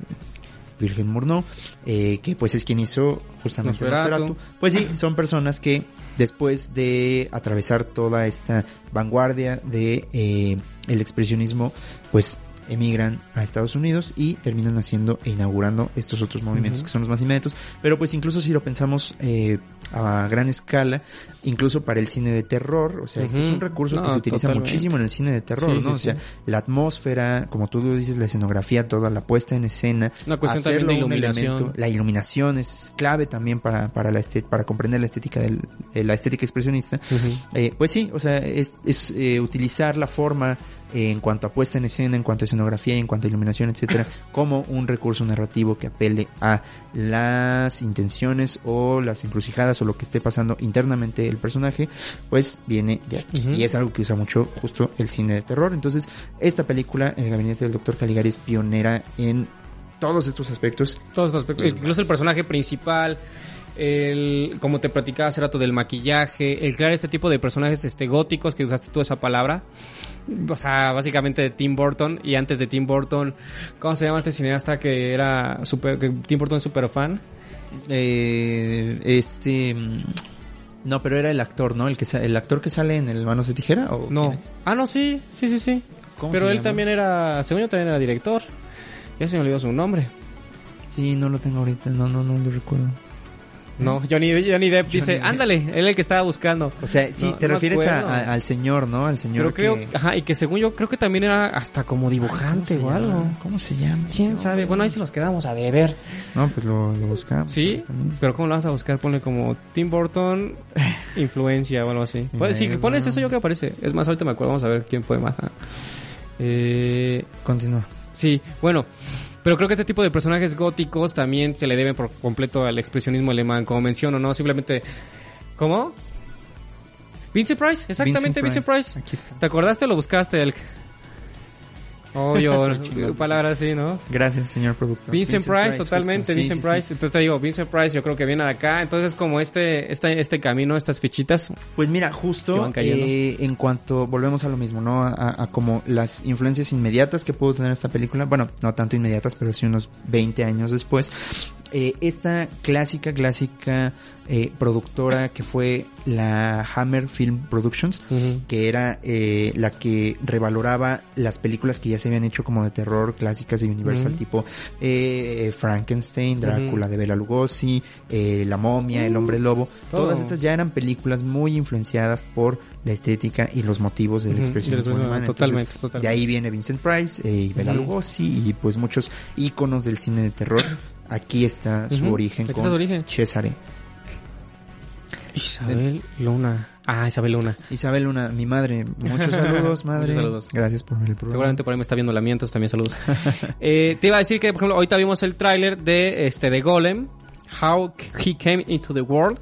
Wilhelm Murnau, eh, que pues es quien hizo justamente Nosferatu. Nosferatu. Pues sí, son personas que después de atravesar toda esta vanguardia de eh, el expresionismo, pues emigran a Estados Unidos y terminan haciendo e inaugurando estos otros movimientos Ujú. que son los más inmediatos. Pero pues incluso si lo pensamos eh, a gran escala, incluso para el cine de terror, o sea, este es un recurso que No, se utiliza totalmente. muchísimo en el cine de terror, Sí, ¿no? sí, o sea, sí. la atmósfera, como tú lo dices, la escenografía, toda la puesta en escena, Una cuestión también de iluminación. elemento- la iluminación es clave también para, para, la este- para comprender la estética del, eh, la estética expresionista. Ujú. Eh, pues sí, o sea, es, es, eh, utilizar la forma en cuanto a puesta en escena, en cuanto a escenografía, en cuanto a iluminación, etcétera, como un recurso narrativo que apele a las intenciones o las encrucijadas o lo que esté pasando internamente el personaje, pues viene de aquí. Y es algo que usa mucho justo el cine de terror. Entonces, esta película, El gabinete del doctor Caligari, es pionera en todos estos aspectos. Todos los aspectos, incluso el personaje principal, el como te platicaba hace rato del maquillaje, el crear este tipo de personajes este góticos que usaste tú esa palabra. O sea, básicamente de Tim Burton y antes de Tim Burton, ¿cómo se llama este cineasta que era super que Tim Burton es super fan? Eh, este... mm, No, pero era el actor, ¿no? El que el actor que sale en el Manos de Tijera o No. Ah, no, sí, sí, sí, sí. ¿Cómo Pero él llama? también era, según yo también era director. Ya se me olvidó su nombre. Sí, no lo tengo ahorita, no, no, no lo recuerdo. No, Johnny, Johnny Depp dice, Depp. ándale, él es el que estaba buscando. O sea, sí, No, te no refieres a- acuerdo. a- al señor, ¿no? Al señor Pero creo, que... ajá, y que según yo creo que también era hasta como ¿Cómo dibujante se o algo. ¿Cómo se llama? ¿Quién No. sabe? Bueno, ahí se los quedamos a deber. No, pues lo, lo buscamos. ¿Sí? Pero ¿cómo lo vas a buscar? Ponle como Tim Burton, influencia o algo así. Pues, si Bueno. pones eso yo creo que aparece. Es más, ahorita me acuerdo, vamos a ver quién fue más. ah. Eh, Continúa. sí, bueno. Pero creo que este tipo de personajes góticos también se le deben por completo al expresionismo alemán, como menciono, ¿no? Simplemente... ¿Cómo? Vincent Price, exactamente Vincent Price. Aquí está. ¿Te acordaste o lo buscaste? El... Obvio, Chingado, palabras así, ¿no? Gracias, señor productor. Vincent, Price, totalmente. Sí, Vincent sí, Price. sí. Entonces te digo, Vincent Price yo creo que viene de acá. Entonces como este, este, este camino, estas fichitas. Pues mira, justo eh, en cuanto volvemos a lo mismo, ¿no? A como las influencias inmediatas que pudo tener esta película, bueno, no tanto inmediatas, pero sí unos 20 años después, eh, esta clásica, clásica eh, productora que fue la Hammer Film Productions, que era eh, la que revaloraba las películas que ya se habían hecho como de terror clásicas de Universal, Ujú. tipo eh, Frankenstein, Drácula de Bela Lugosi, eh, La momia, El hombre lobo, todo. todas estas ya eran películas muy influenciadas por la estética y los motivos Ujú, expresionismo del- alemán. totalmente, Entonces, totalmente. De ahí viene Vincent Price eh, y Bela. Lugosi y pues muchos íconos del cine de terror. Aquí está su origen aquí está con su origen. Cesare. Isabel Luna. Ah, Isabel Luna. Isabel Luna, mi madre, muchos saludos, madre. Muchos saludos. Gracias por ver el programa. Seguramente por ahí me está viendo la mía, entonces también saludos. Eh, te iba a decir que, por ejemplo, ahorita vimos el tráiler de este de Golem. How He Came Into the World,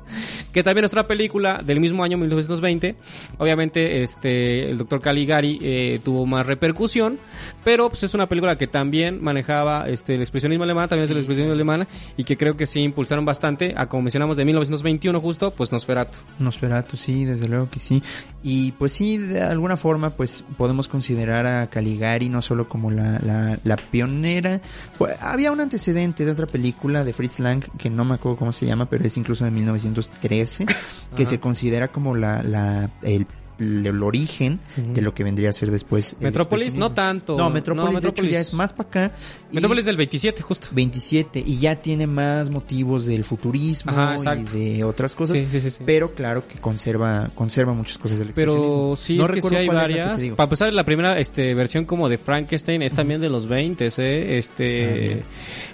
que también es otra película del mismo año 1920. Obviamente, este el Dr. Caligari eh, tuvo más repercusión, pero pues es una película que también manejaba este el expresionismo alemán, también es el expresionismo alemán y que creo que sí impulsaron bastante, a como mencionamos de 1921 justo, pues Nosferatu. Nosferatu, sí, desde luego que sí. Y pues sí, de alguna forma, pues podemos considerar a Caligari no solo como la, la, la pionera. Pues, había un antecedente de otra película de Fritz Lang, que no me acuerdo cómo se llama, pero es incluso de 1913, que Ajá. se considera como la, la, el el, origen de lo que vendría a ser después. el Metrópolis no tanto. No, Metrópolis, de hecho ya es más para acá. Metrópolis del 27 justo. 27 y ya tiene más motivos del futurismo Ajá, y de otras cosas. Sí, sí, sí, sí. Pero claro que conserva conserva muchas cosas del Pero sí, No es que sí hay varias. Para empezar, la primera este, versión como de Frankenstein es también de los 20, ¿eh? Este,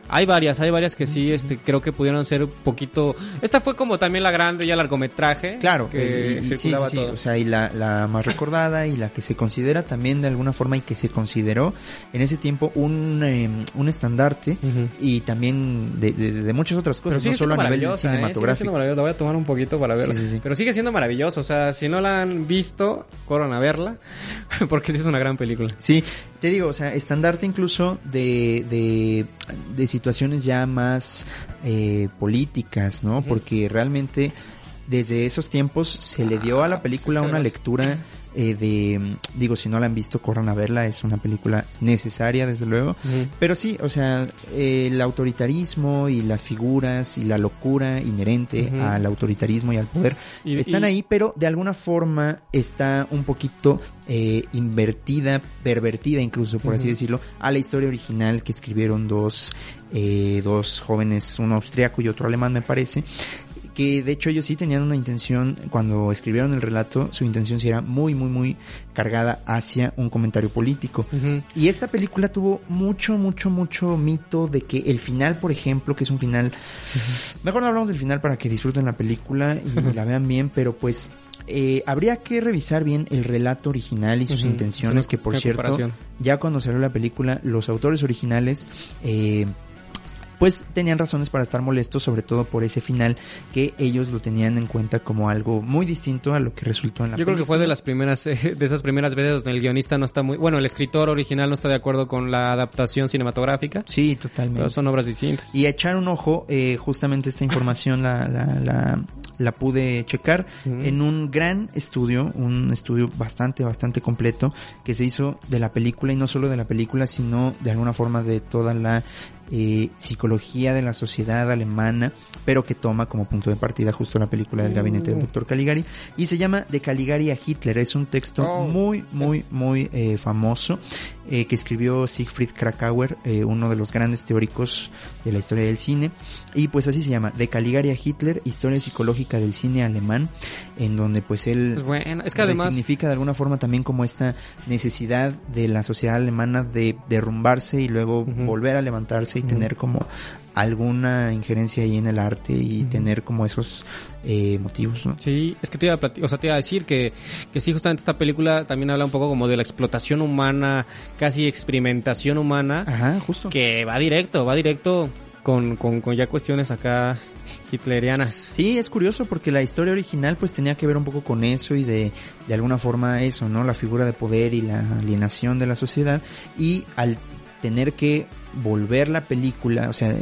hay varias, hay varias que sí, este, creo que pudieron ser un poquito... Esta fue como también la grande, ya largometraje. Claro, que y- circulaba todo. o sea, y la, la más recordada y la que se considera también de alguna forma y que se consideró en ese tiempo un, eh, un estandarte y también de, de- de muchas otras cosas, sigue no solo a nivel maravillosa, ¿eh? Sigue siendo cinematográfico. La voy a tomar un poquito para verla. Sí, sí, sí. Pero sigue siendo maravilloso. O sea, si no la han visto, corran a verla. Porque sí es una gran película. Sí, te digo, o sea, estandarte incluso de, de, de situaciones ya más eh, políticas, ¿no? Porque realmente desde esos tiempos se le dio a la película una lectura eh, de, mm, digo, si no la han visto, corran a verla, es una película necesaria, desde luego. Pero sí, o sea, el autoritarismo y las figuras y la locura inherente al autoritarismo y al poder Y- están y- ahí, pero de alguna forma está un poquito eh, invertida, pervertida incluso, por así decirlo, a la historia original que escribieron dos, eh, dos jóvenes, uno austriaco y otro alemán me parece, que de hecho ellos sí tenían una intención, cuando escribieron el relato, su intención sí era muy, muy, muy cargada hacia un comentario político. Y esta película tuvo mucho, mucho, mucho mito de que el final, por ejemplo, que es un final... Mejor no hablamos del final para que disfruten la película y la vean bien, pero pues eh, habría que revisar bien el relato original y sus intenciones, que por cierto, ya cuando salió la película, los autores originales... Eh, pues tenían razones para estar molestos, sobre todo por ese final que ellos lo tenían en cuenta como algo muy distinto a lo que resultó en la Yo creo que fue película. de las primeras, eh, de esas primeras veces donde el guionista no está muy, bueno, el escritor original no está de acuerdo con la adaptación cinematográfica, Sí, totalmente. pero son obras distintas. Y a echar un ojo, eh, justamente esta información la, la, la, la pude checar en un gran estudio, un estudio bastante, bastante completo que se hizo de la película y no solo de la película, sino de alguna forma de toda la eh, psicología de la sociedad alemana, pero que toma como punto de partida justo la película del gabinete del Uh. doctor Caligari y se llama De Caligari a Hitler. Es un texto Oh. muy, muy, muy eh, famoso eh, que escribió Siegfried Krakauer, eh, uno de los grandes teóricos de la historia del cine. Y pues así se llama, De Caligari a Hitler, historia psicológica del cine alemán, en donde pues él bueno, es que además, significa de alguna forma también como esta necesidad de la sociedad alemana de derrumbarse y luego Ujú. volver a levantarse y tener como alguna injerencia ahí en el arte y tener como esos eh, motivos, ¿no? Sí, es que te iba a o sea, te iba a decir que, que sí, justamente esta película también habla un poco como de la explotación humana, casi experimentación humana, Ajá, justo. que va directo, va directo con, con, con ya cuestiones acá hitlerianas. Sí, es curioso porque la historia original pues tenía que ver un poco con eso y de, de alguna forma eso, ¿no? La figura de poder y la alienación de la sociedad y al tener que volver la película, o sea,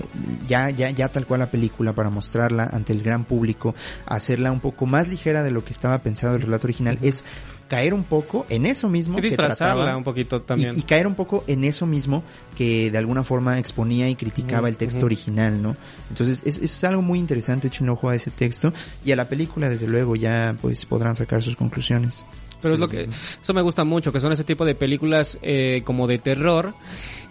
ya, ya, ya tal cual la película para mostrarla ante el gran público, hacerla un poco más ligera de lo que estaba pensado el relato original, es caer un poco en eso mismo Y que trataba un poquito también. y caer un poco en eso mismo que de alguna forma exponía y criticaba el texto original, ¿no? Entonces es, es algo muy interesante, echen ojo a ese texto y a la película desde luego ya pues podrán sacar sus conclusiones. Pero es lo que, eso me gusta mucho, que son ese tipo de películas eh, como de terror,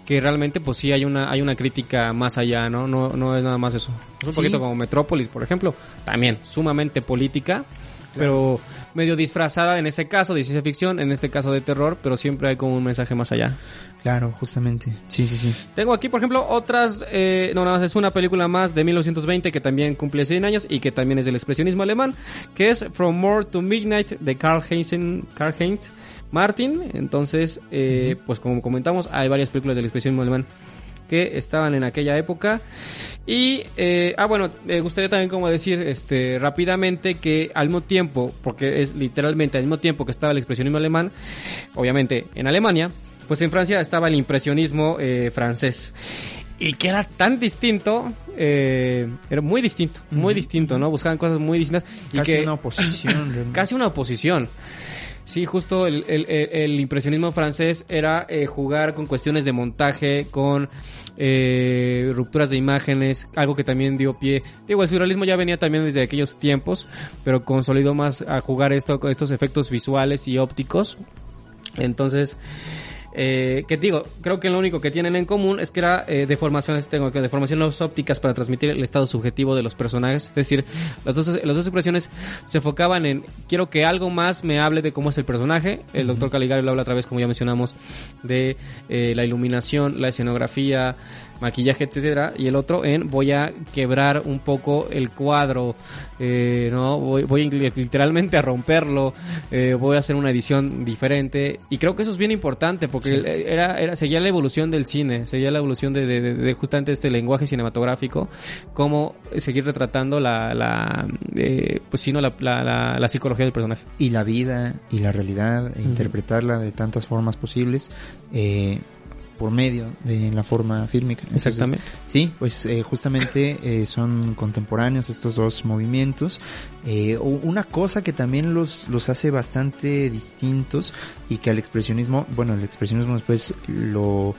que realmente pues sí hay una, hay una crítica más allá, ¿no? No, no es nada más eso. Es un Sí. poquito como Metrópolis, por ejemplo, también sumamente política, pero medio disfrazada en ese caso de ciencia ficción, en este caso de terror, pero siempre hay como un mensaje más allá. Claro, justamente. Sí, sí, sí. Tengo aquí, por ejemplo, otras, eh, no, nada más es una película más de 1920 que también cumple 100 años y que también es del expresionismo alemán, que es From More to Midnight de Karl Heinz, Karl Heinz Martin. Entonces, eh, pues como comentamos, hay varias películas del expresionismo alemán que estaban en aquella época. Y, eh, ah, bueno, me gustaría también como decir este rápidamente que al mismo tiempo, porque es literalmente al mismo tiempo que estaba el expresionismo alemán, obviamente en Alemania, pues en Francia estaba el impresionismo eh, francés. Y que era tan distinto, eh, era muy distinto, muy distinto, ¿no? Buscaban cosas muy distintas. Y Casi que, una oposición. casi una oposición. Sí, justo el, el- el- impresionismo francés era eh, jugar con cuestiones de montaje, con eh, rupturas de imágenes, algo que también dio pie. Digo, el surrealismo ya venía también desde aquellos tiempos, pero consolidó más a jugar esto con estos efectos visuales y ópticos. Entonces, eh, que digo, creo que lo único que tienen en común es que era eh, deformaciones, tengo que deformaciones ópticas para transmitir el estado subjetivo de los personajes. Es decir, las dos, las dos expresiones se enfocaban en quiero que algo más me hable de cómo es el personaje. El doctor Caligari lo habla otra vez, como ya mencionamos, de eh, la iluminación, la escenografía, maquillaje, etcétera, y el otro en voy a quebrar un poco el cuadro, eh, no, voy, voy literalmente a romperlo, eh, voy a hacer una edición diferente y creo que eso es bien importante porque era, era seguía la evolución del cine, seguía la evolución de, de- de- de justamente este lenguaje cinematográfico, cómo seguir retratando la, la eh, pues sí, no, la, la, la- la psicología del personaje. y la vida y la realidad, e interpretarla de tantas formas posibles eh, por medio de la forma fílmica. Entonces, Exactamente. sí, pues eh, justamente eh, son contemporáneos estos dos movimientos. Eh, una cosa que también los, los hace bastante distintos y que al expresionismo, bueno, el expresionismo después lo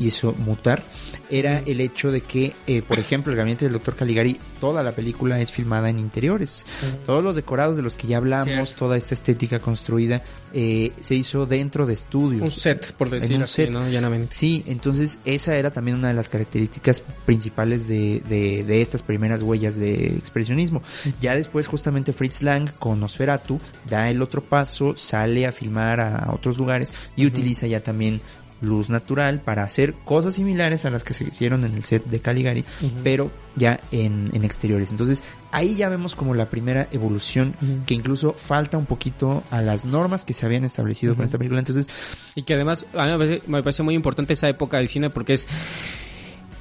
hizo mutar, era el hecho de que, eh, por ejemplo, el gabinete del doctor Caligari, toda la película es filmada en interiores. Todos los decorados de los que ya hablamos, toda esta estética construida, eh, se hizo dentro de estudios. Un set, por decir un así, set. ¿no? Llanamente. Sí, entonces esa era también una de las características principales de, de, de estas primeras huellas de expresionismo. Ya después justamente Fritz Lang con Nosferatu da el otro paso, sale a filmar a otros lugares y utiliza ya también luz natural para hacer cosas similares a las que se hicieron en el set de Caligari, pero ya en, en exteriores. Entonces ahí ya vemos como la primera evolución que incluso falta un poquito a las normas que se habían establecido con esta película. Entonces Y que además a mí me parece, me parece muy importante esa época del cine porque es,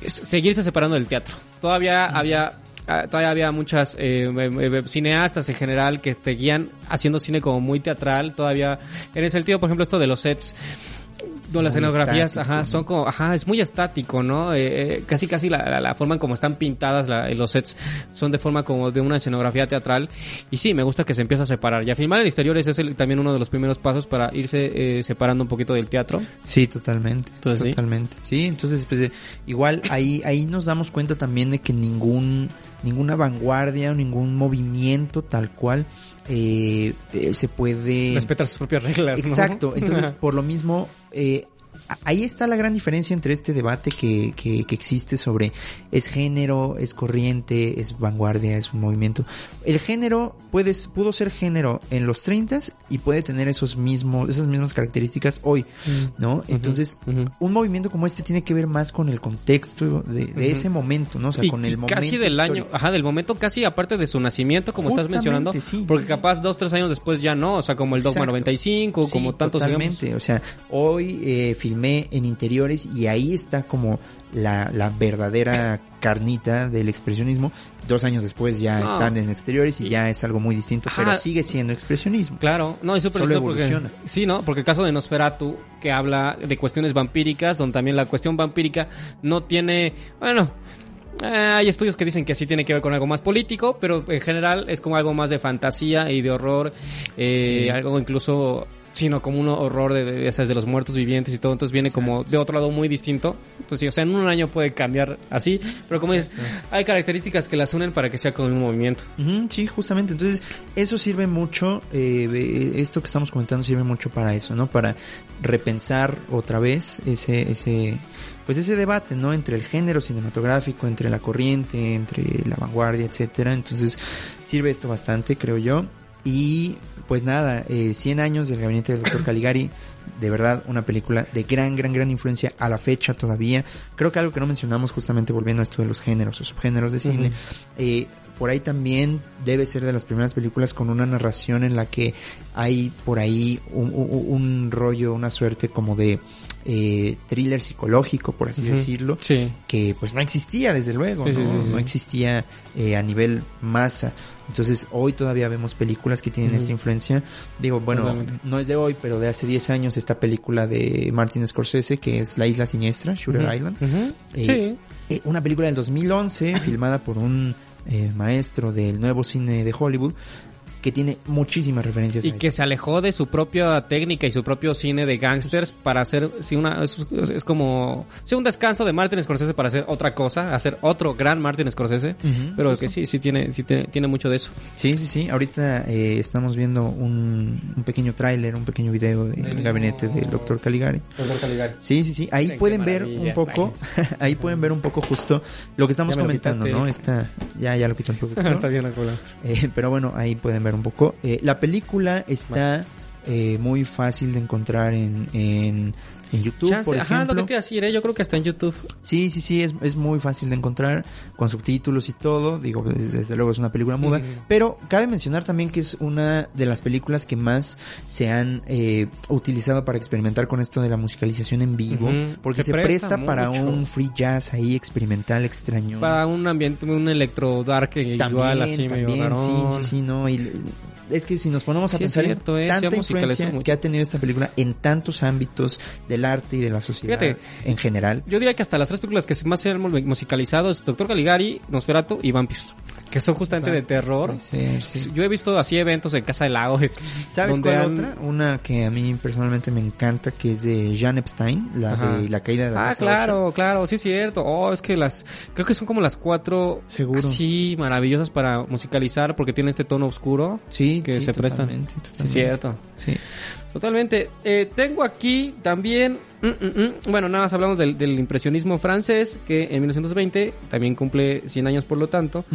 es seguirse separando del teatro. Todavía había ah, todavía había muchas eh, eh, eh, cineastas en general que seguían haciendo cine como muy teatral. Todavía en el sentido, por ejemplo, esto de los sets. No, las escenografías, ajá, son como, ajá, es muy estático, ¿no? Eh, eh, casi, casi la, la, la forma en como están pintadas la- los sets son de forma como de una escenografía teatral. Y sí, me gusta que se empieza a separar. Y a filmar en exteriores es el- también uno de los primeros pasos para irse eh, separando un poquito del teatro. Sí, totalmente. Entonces, totalmente. Sí, entonces pues, eh, igual ahí ahí nos damos cuenta también de que ningún ninguna vanguardia o ningún movimiento tal cual eh, eh, se puede respetar sus propias reglas, ¿no? Exacto, entonces por lo mismo, eh, ahí está la gran diferencia entre este debate que, que, que existe sobre es género, es corriente, es vanguardia, es un movimiento. El género puede, pudo ser género en los 30 y puede tener esos mismos, esas mismas características hoy, ¿no? Entonces, un movimiento como este tiene que ver más con el contexto de, de ese momento, ¿no? O sea, Y- con y el momento. casi del año, ajá, del momento casi aparte de su nacimiento, como estás mencionando, sí, porque sí, capaz dos, tres años después ya no, o sea, como el Dogma Exacto. 95, Sí, como tantos digamos. totalmente. O sea, hoy eh, filmé en interiores y ahí está como la, la verdadera carnita del expresionismo. Dos años después ya No. están en exteriores y, Y- ya es algo muy distinto, Ajá. pero sigue siendo expresionismo. Claro, no, es súper porque sí, ¿no? Porque el caso de Nosferatu que habla de cuestiones vampíricas, donde también la cuestión vampírica no tiene, bueno, eh, hay estudios que dicen que sí tiene que ver con algo más político, pero en general es como algo más de fantasía y de horror, eh, Sí. algo incluso sino como un horror de, de, de los muertos vivientes y todo, entonces viene como de otro lado muy distinto. Entonces, o sea, en un año puede cambiar así, pero como dices, hay características que las unen para que sea como un movimiento. Sí, justamente. Entonces, eso sirve mucho, eh, de- esto que estamos comentando sirve mucho para eso, ¿no? Para repensar otra vez ese, ese, pues ese debate, ¿no? Entre el género cinematográfico, entre la corriente, entre la vanguardia, etcétera. Entonces, sirve esto bastante, creo yo. Y, pues nada, eh, 100 años del gabinete del doctor Caligari, de verdad, una película de gran, gran, gran influencia a la fecha todavía. Creo que algo que no mencionamos justamente volviendo a esto de los géneros o subgéneros de cine, eh, por ahí también debe ser de las primeras películas con una narración en la que hay por ahí un, un- un rollo, una suerte como de eh, thriller psicológico, por así decirlo, Sí. que pues no existía desde luego, Sí, ¿no? sí, existía eh, a nivel masa. Entonces hoy todavía vemos películas que tienen esta influencia. Digo, bueno, Totalmente. no es de hoy, pero de hace 10 años esta película de Martin Scorsese que es La Isla Siniestra, Shooter. Island. Eh, Sí. Eh, una película del 2011 filmada por un eh, maestro del nuevo cine de Hollywood que tiene muchísimas referencias. Y a que se alejó de su propia técnica y su propio cine de gangsters para hacer, sí, una, es, es como, sí, un descanso de Martin Scorsese para hacer otra cosa, hacer otro gran Martin Scorsese, Ujú, pero justo. que sí, sí tiene, sí tiene, tiene mucho de eso. Sí, sí, sí. Ahorita eh, estamos viendo un, un pequeño tráiler, un pequeño video del Del gabinete del doctor Caligari. Sí, sí, sí. Ahí pueden ver un poco, ahí pueden ver un poco justo lo que estamos comentando, ¿no? Esta, ya, ya lo quitó el productor. Está bien la cola. Eh, pero bueno, ahí pueden ver un poco. Eh, la película está eh, muy fácil de encontrar en, en, en YouTube, Chance, por ajá, lo ejemplo. que te iba a decir, ¿eh? yo creo que está en YouTube. Sí, sí, sí, es, es muy fácil de encontrar con subtítulos y todo. Digo, desde, luego es una película muda. Ujú. Pero cabe mencionar también que es una de las películas que más se han eh, utilizado para experimentar con esto de la musicalización en vivo. Porque Se se, presta presta, para un free jazz ahí experimental extraño. Para un ambiente, un electro dark igual así medio también, sí, rarón. sí, sí, no. Y es que si nos ponemos a Sí, pensar cierto, en eh, tanta influencia que ha tenido esta película en tantos ámbitos del arte y de la sociedad Fíjate, en general. Yo diría que hasta las tres películas que más se han mu- musicalizado es Doctor Caligari, Nosferatu y Vampires. Que son justamente de terror. Ser, sí. Yo he visto así eventos en Casa del Lago. ¿Sabes cuál han- otra? Una que a mí personalmente me encanta, que es de Jan Epstein, la Ajá. de La caída de la Ah, claro, claro, sí es cierto. Oh, es que las, creo que son como las cuatro Seguro. así maravillosas para musicalizar porque tiene este tono oscuro. Sí, que sí, se prestan. totalmente, Sí, es cierto. Sí. Totalmente. Eh, tengo aquí también, mm, mm, mm, bueno, nada más hablamos del, del impresionismo francés, que en 1920 también cumple 100 años por lo tanto.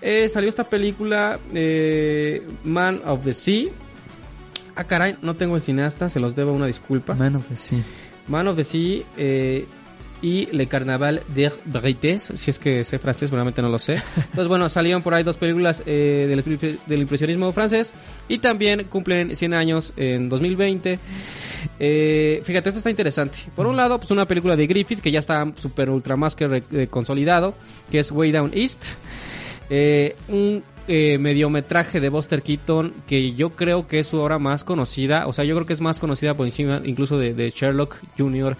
Eh, salió esta película, eh, Man of the Sea. Ah, caray, no tengo el cineasta, se los debo una disculpa. Man of the Sea. Man of the Sea eh, y Le Carnaval des Brites, si es que sé francés, realmente no lo sé. Entonces, bueno, salieron por ahí dos películas eh, del, impre- del impresionismo francés y también cumplen 100 años en 2020. Eh, fíjate, esto está interesante. Por un lado, pues una película de Griffith que ya está super ultra más que eh, consolidado, que es Way Down East. Un eh, mediometraje de Buster Keaton que yo creo que es su obra más conocida, o sea, yo creo que es más conocida por encima incluso de, de Sherlock Jr.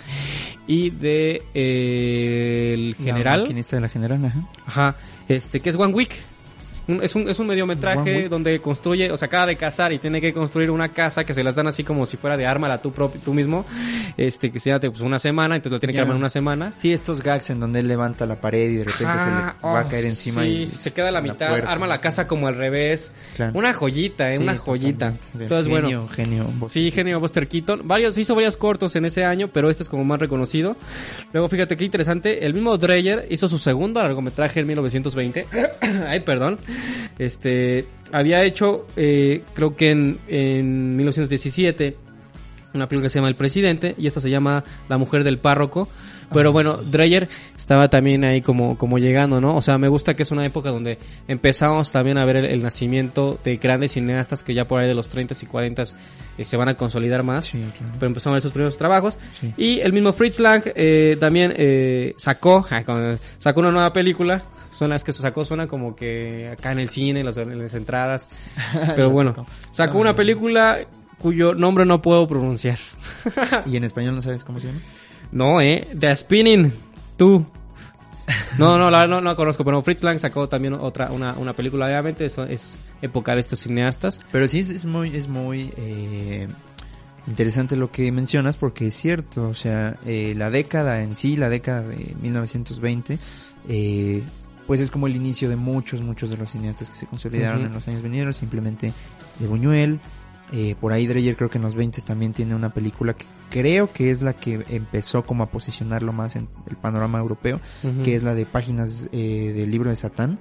y de eh, el general, de la general, ajá. ajá, este que es One Week. Un- Es un, es un mediometraje Week. donde construye, o sea, acaba de casar y tiene que construir una casa que se las dan así como si fuera de ármala tú, propio, tú mismo, este, que se pues, una semana, entonces lo tiene que Ya. armar en una semana. Sí, estos gags en donde él levanta la pared y de repente Ah, se le va a oh, caer encima sí, y se queda a la mitad, puerta, arma la casa como al revés. Claro. Una joyita, eh, Sí, una joyita. Entonces, bueno, genio, genio. sí, genio Buster Keaton. Varios, hizo varios cortos en ese año, pero este es como más reconocido. Luego, fíjate qué interesante, el mismo Dreyer hizo su segundo largometraje en 1920. Ay, perdón. Este, había hecho, eh, creo que en, en 1917, una película que se llama El Presidente, y esta se llama La Mujer del Párroco. Pero bueno, Dreyer estaba también ahí como, como llegando, ¿no? O sea, me gusta que es una época donde empezamos también a ver el, el nacimiento de grandes cineastas que ya por ahí de los 30 y 40 eh, se van a consolidar más. Sí, claro. Pero empezamos a ver sus primeros trabajos. Sí. Y el mismo Fritz Lang eh, también eh, sacó, sacó una nueva película. Son las que sacó, suena como que acá en el cine, en las, en las entradas. Pero bueno, sacó. una película cuyo nombre no puedo pronunciar. ¿Y en español no sabes cómo se llama? No, eh, The Spinning, tú. No, no, la no, no la conozco, pero Fritz Lang sacó también otra, una, una película, obviamente, eso es época de estos cineastas. Pero sí es, es muy, es muy eh, interesante lo que mencionas porque es cierto, o sea, eh, la década en sí, la década de 1920, eh, pues es como el inicio de muchos, muchos de los cineastas que se consolidaron en los años venideros, simplemente de Buñuel. Eh, por ahí Dreyer creo que en los 20 también tiene una película que creo que es la que empezó como a posicionarlo más en el panorama europeo, que es la de páginas eh, del libro de Satán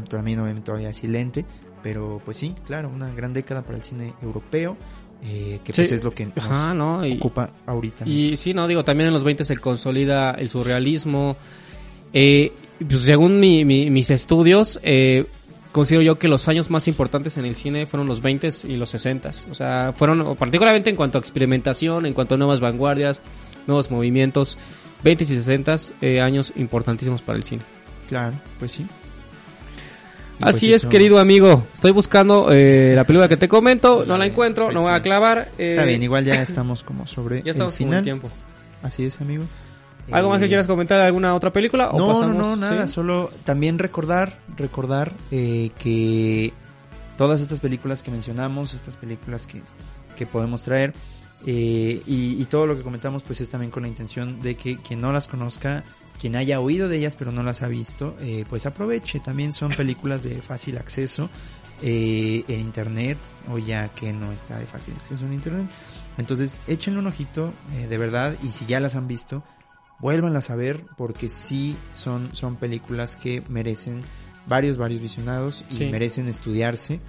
también obviamente todavía silente, pero pues sí, claro, una gran década para el cine europeo, eh, que Sí. pues es lo que nos Ajá, ¿no? Y, ocupa ahorita. y sí, no, digo, también en los 20 se consolida el surrealismo. Eh, pues según mi- mi- mis estudios, eh, considero yo que los años más importantes en el cine fueron los 20 y los 60. O sea, fueron particularmente en cuanto a experimentación, en cuanto a nuevas vanguardias, nuevos movimientos. 20 y 60 eh, años importantísimos para el cine. Claro, pues sí. Y Así pues es, eso- querido amigo. Estoy buscando eh, la película que te comento, no la encuentro, no voy a clavar. eh, Está bien, igual ya estamos como sobre ya estamos el con final. el tiempo. Así es, amigo. ¿Algo más que Eh, quieras comentar de alguna otra película? ¿O No, no, pasamos, no, nada, sí? solo también recordar, recordar eh, que todas estas películas que mencionamos, estas películas que, que podemos traer. Eh, y, y, todo lo que comentamos pues es también con la intención de que quien no las conozca, quien haya oído de ellas pero no las ha visto, eh, pues aproveche. También son películas de fácil acceso en internet o ya que no está de fácil acceso en internet. Entonces échenle un ojito de verdad y si ya las han visto, vuélvanlas a ver porque sí son, son películas que merecen varios, varios visionados y Sí. merecen estudiarse.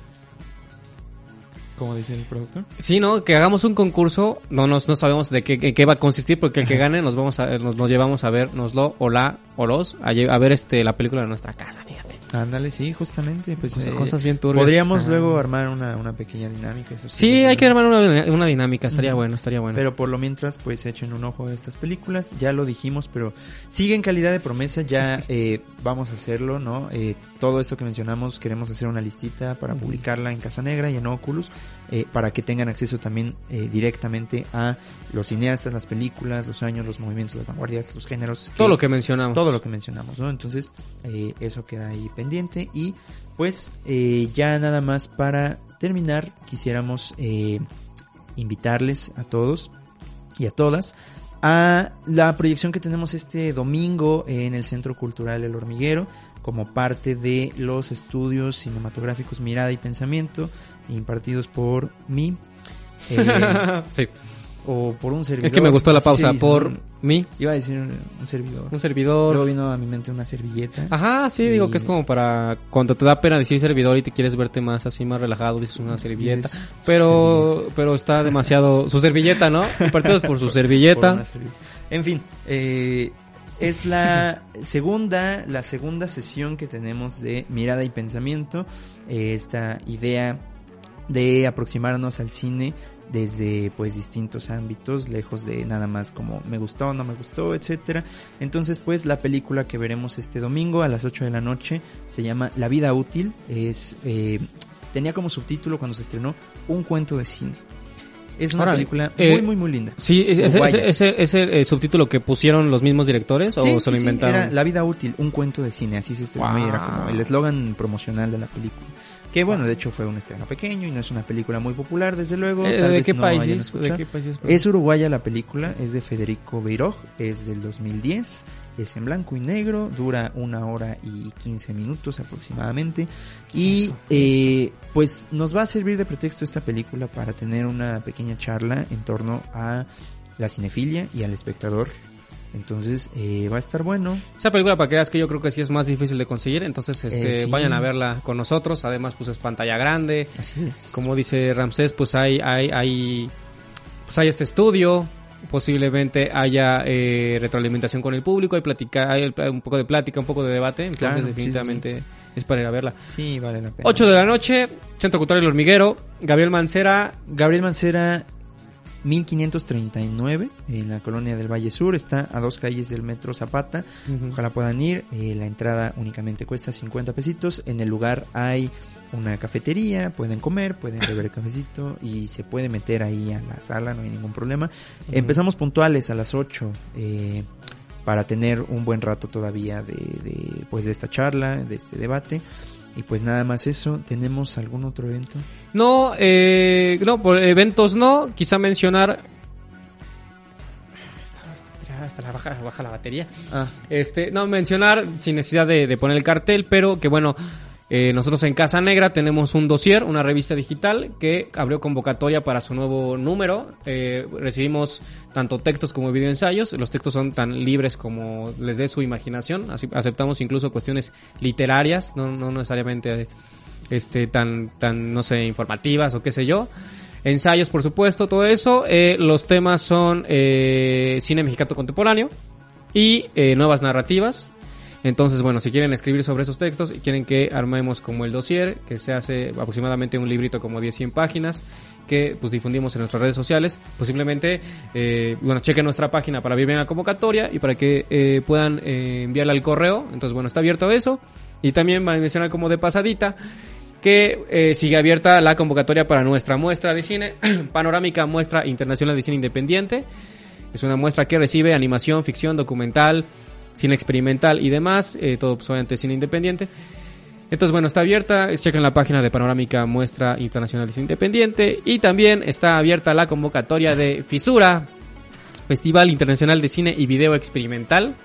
Como dice el productor. Sí, ¿no? Que hagamos un concurso, no nos no sabemos de qué, qué- qué va a consistir, porque el que gane nos vamos a, nos, nos llevamos a ver, nos lo o la o los, a, ver este la película de nuestra casa, fíjate. Ándale, sí, justamente. Pues, Cosas, eh, cosas bien turbias. podríamos Ah. luego armar una, una pequeña dinámica. Eso Sí, hay que armar una, una dinámica, estaría bueno, estaría bueno. Pero por lo mientras, pues echen un ojo a estas películas. Ya lo dijimos, pero sigue en calidad de promesa. Ya eh, vamos a hacerlo, ¿no? Eh, todo esto que mencionamos, queremos hacer una listita para publicarla en Casa Negra y en Oculus. Eh, para que tengan acceso también eh, directamente a los cineastas, las películas, los años, los movimientos, las vanguardias, los géneros. todo lo que mencionamos. todo lo que mencionamos, ¿no? Entonces, eh, eso queda ahí pendiente. Y pues, ya nada más para terminar, quisiéramos invitarles a todos y a todas a la proyección que tenemos este domingo en el Centro Cultural El Hormiguero como parte de los estudios cinematográficos Mirada y Pensamiento impartidos por mí eh, sí. o por un servidor. Es que me gustó la pausa por ¿no? mí, Iba a decir un, un servidor. un Luego servidor. vino a mi mente una servilleta. Ajá, sí, digo que es como para cuando te da pena decir servidor y te quieres verte más así más relajado, dices una servilleta. Dices, Pero pero está demasiado su servilleta, ¿no? Partidos por su servilleta. En fin, eh, es la segunda, la segunda sesión que tenemos de mirada y pensamiento. Eh, esta idea de aproximarnos al cine desde pues distintos ámbitos, lejos de nada más como me gustó, no me gustó, etcétera. Entonces, pues la película que veremos este domingo a las 8 de la noche se llama La vida útil, es eh, tenía como subtítulo cuando se estrenó Un cuento de cine. Es una película Eh, muy muy muy linda. Sí, ese, ese, Uruguaya. ese, ese, eh, subtítulo que pusieron los mismos directores Sí, o sí, se lo sí, inventaron. era La vida útil, un cuento de cine, así se estrenó y era como el eslogan promocional de la película. Que bueno, de hecho fue un estreno pequeño y no es una película muy popular, desde luego. Eh, tal ¿De vez qué no país es? escuchar. ¿De qué país es? Es uruguaya la película, es de Federico Beiroj, es del 2010, es en blanco y negro, dura una hora y 15 minutos aproximadamente. Y Eso, eh, pues nos va a servir de pretexto esta película para tener una pequeña charla en torno a la cinefilia y al espectador. Entonces eh, va a estar bueno. Esa película para que veas que yo creo que sí es más difícil de conseguir, entonces este, Eh, sí. vayan a verla con nosotros, además pues es pantalla grande, Así es. como dice Ramsés, pues hay, hay, hay, pues hay este estudio, posiblemente haya eh, retroalimentación con el público, hay, platica, hay un poco de plática, un poco de debate, entonces Claro, sí, sí, definitivamente es para ir a verla. Sí, vale la pena. 8 de la noche, Centro Cultural El Hormiguero, Gabriel Mancera, Gabriel Mancera 1539 en la colonia del Valle Sur, está a dos calles del metro Zapata. Ojalá puedan ir, eh, la entrada únicamente cuesta 50 pesitos. En el lugar hay una cafetería, pueden comer, pueden beber cafecito y se puede meter ahí a la sala, no hay ningún problema. Empezamos puntuales a las 8 eh, para tener un buen rato todavía de, de, pues de esta charla, de este debate. Y pues nada más eso, ¿tenemos algún otro evento? No, eh, no, por eventos no. Quizá mencionar. Hasta la baja, baja la batería. Ah, Este, no, mencionar sin necesidad de, de poner el cartel, pero que bueno, eh, nosotros en Casa Negra tenemos un dossier, una revista digital que abrió convocatoria para su nuevo número. Eh, recibimos tanto textos como videoensayos. Los textos son tan libres como les dé su imaginación. Así aceptamos incluso cuestiones literarias, no, necesariamente este tan tan no sé informativas o qué sé yo ensayos por supuesto todo eso Eh, los temas son cine mexicano contemporáneo y nuevas narrativas entonces bueno si quieren escribir sobre esos textos y quieren que armemos como el dossier que se hace aproximadamente un librito como 10 100 páginas que pues difundimos en nuestras redes sociales posiblemente eh, bueno chequen nuestra página para ver bien la convocatoria y para que eh, puedan eh, enviarla al correo entonces bueno está abierto eso y también va a mencionar como de pasadita que eh, sigue abierta la convocatoria para nuestra muestra de cine, Panorámica Muestra Internacional de Cine Independiente. Es una muestra que recibe animación, ficción, documental, cine experimental y demás, eh, todo pues, obviamente cine independiente. Entonces, bueno, está abierta. Chequen la página de Panorámica Muestra Internacional de Cine Independiente. Y también está abierta la convocatoria de Fisura, Festival Internacional de Cine y Video Experimental.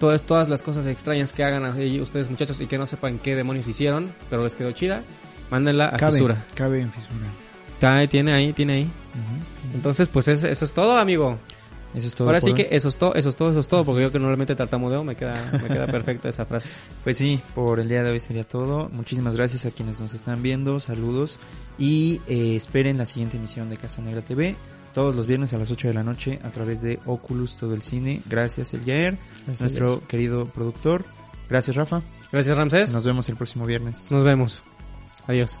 Todas, todas las cosas extrañas que hagan ahí ustedes, muchachos, y que no sepan qué demonios hicieron, pero les quedó chida, mándenla a Cabe, Fisura. cabe en fisura. Está, tiene ahí, tiene ahí. Ujú. Entonces, pues es- eso es todo, amigo. Eso es todo. Ahora sí que eso es todo, eso es todo, eso es todo, porque yo que normalmente tartamudeo me queda, me queda perfecta esa frase. Pues sí, por el día de hoy sería todo. Muchísimas gracias a quienes nos están viendo, saludos y eh, esperen la siguiente emisión de Casa Negra TV todos los viernes a las 8 de la noche a través de Oculus Todo el Cine. Gracias El Yair, nuestro querido productor. Gracias Rafa. Gracias, Ramsés. Nos vemos el próximo viernes. Nos vemos. Adiós.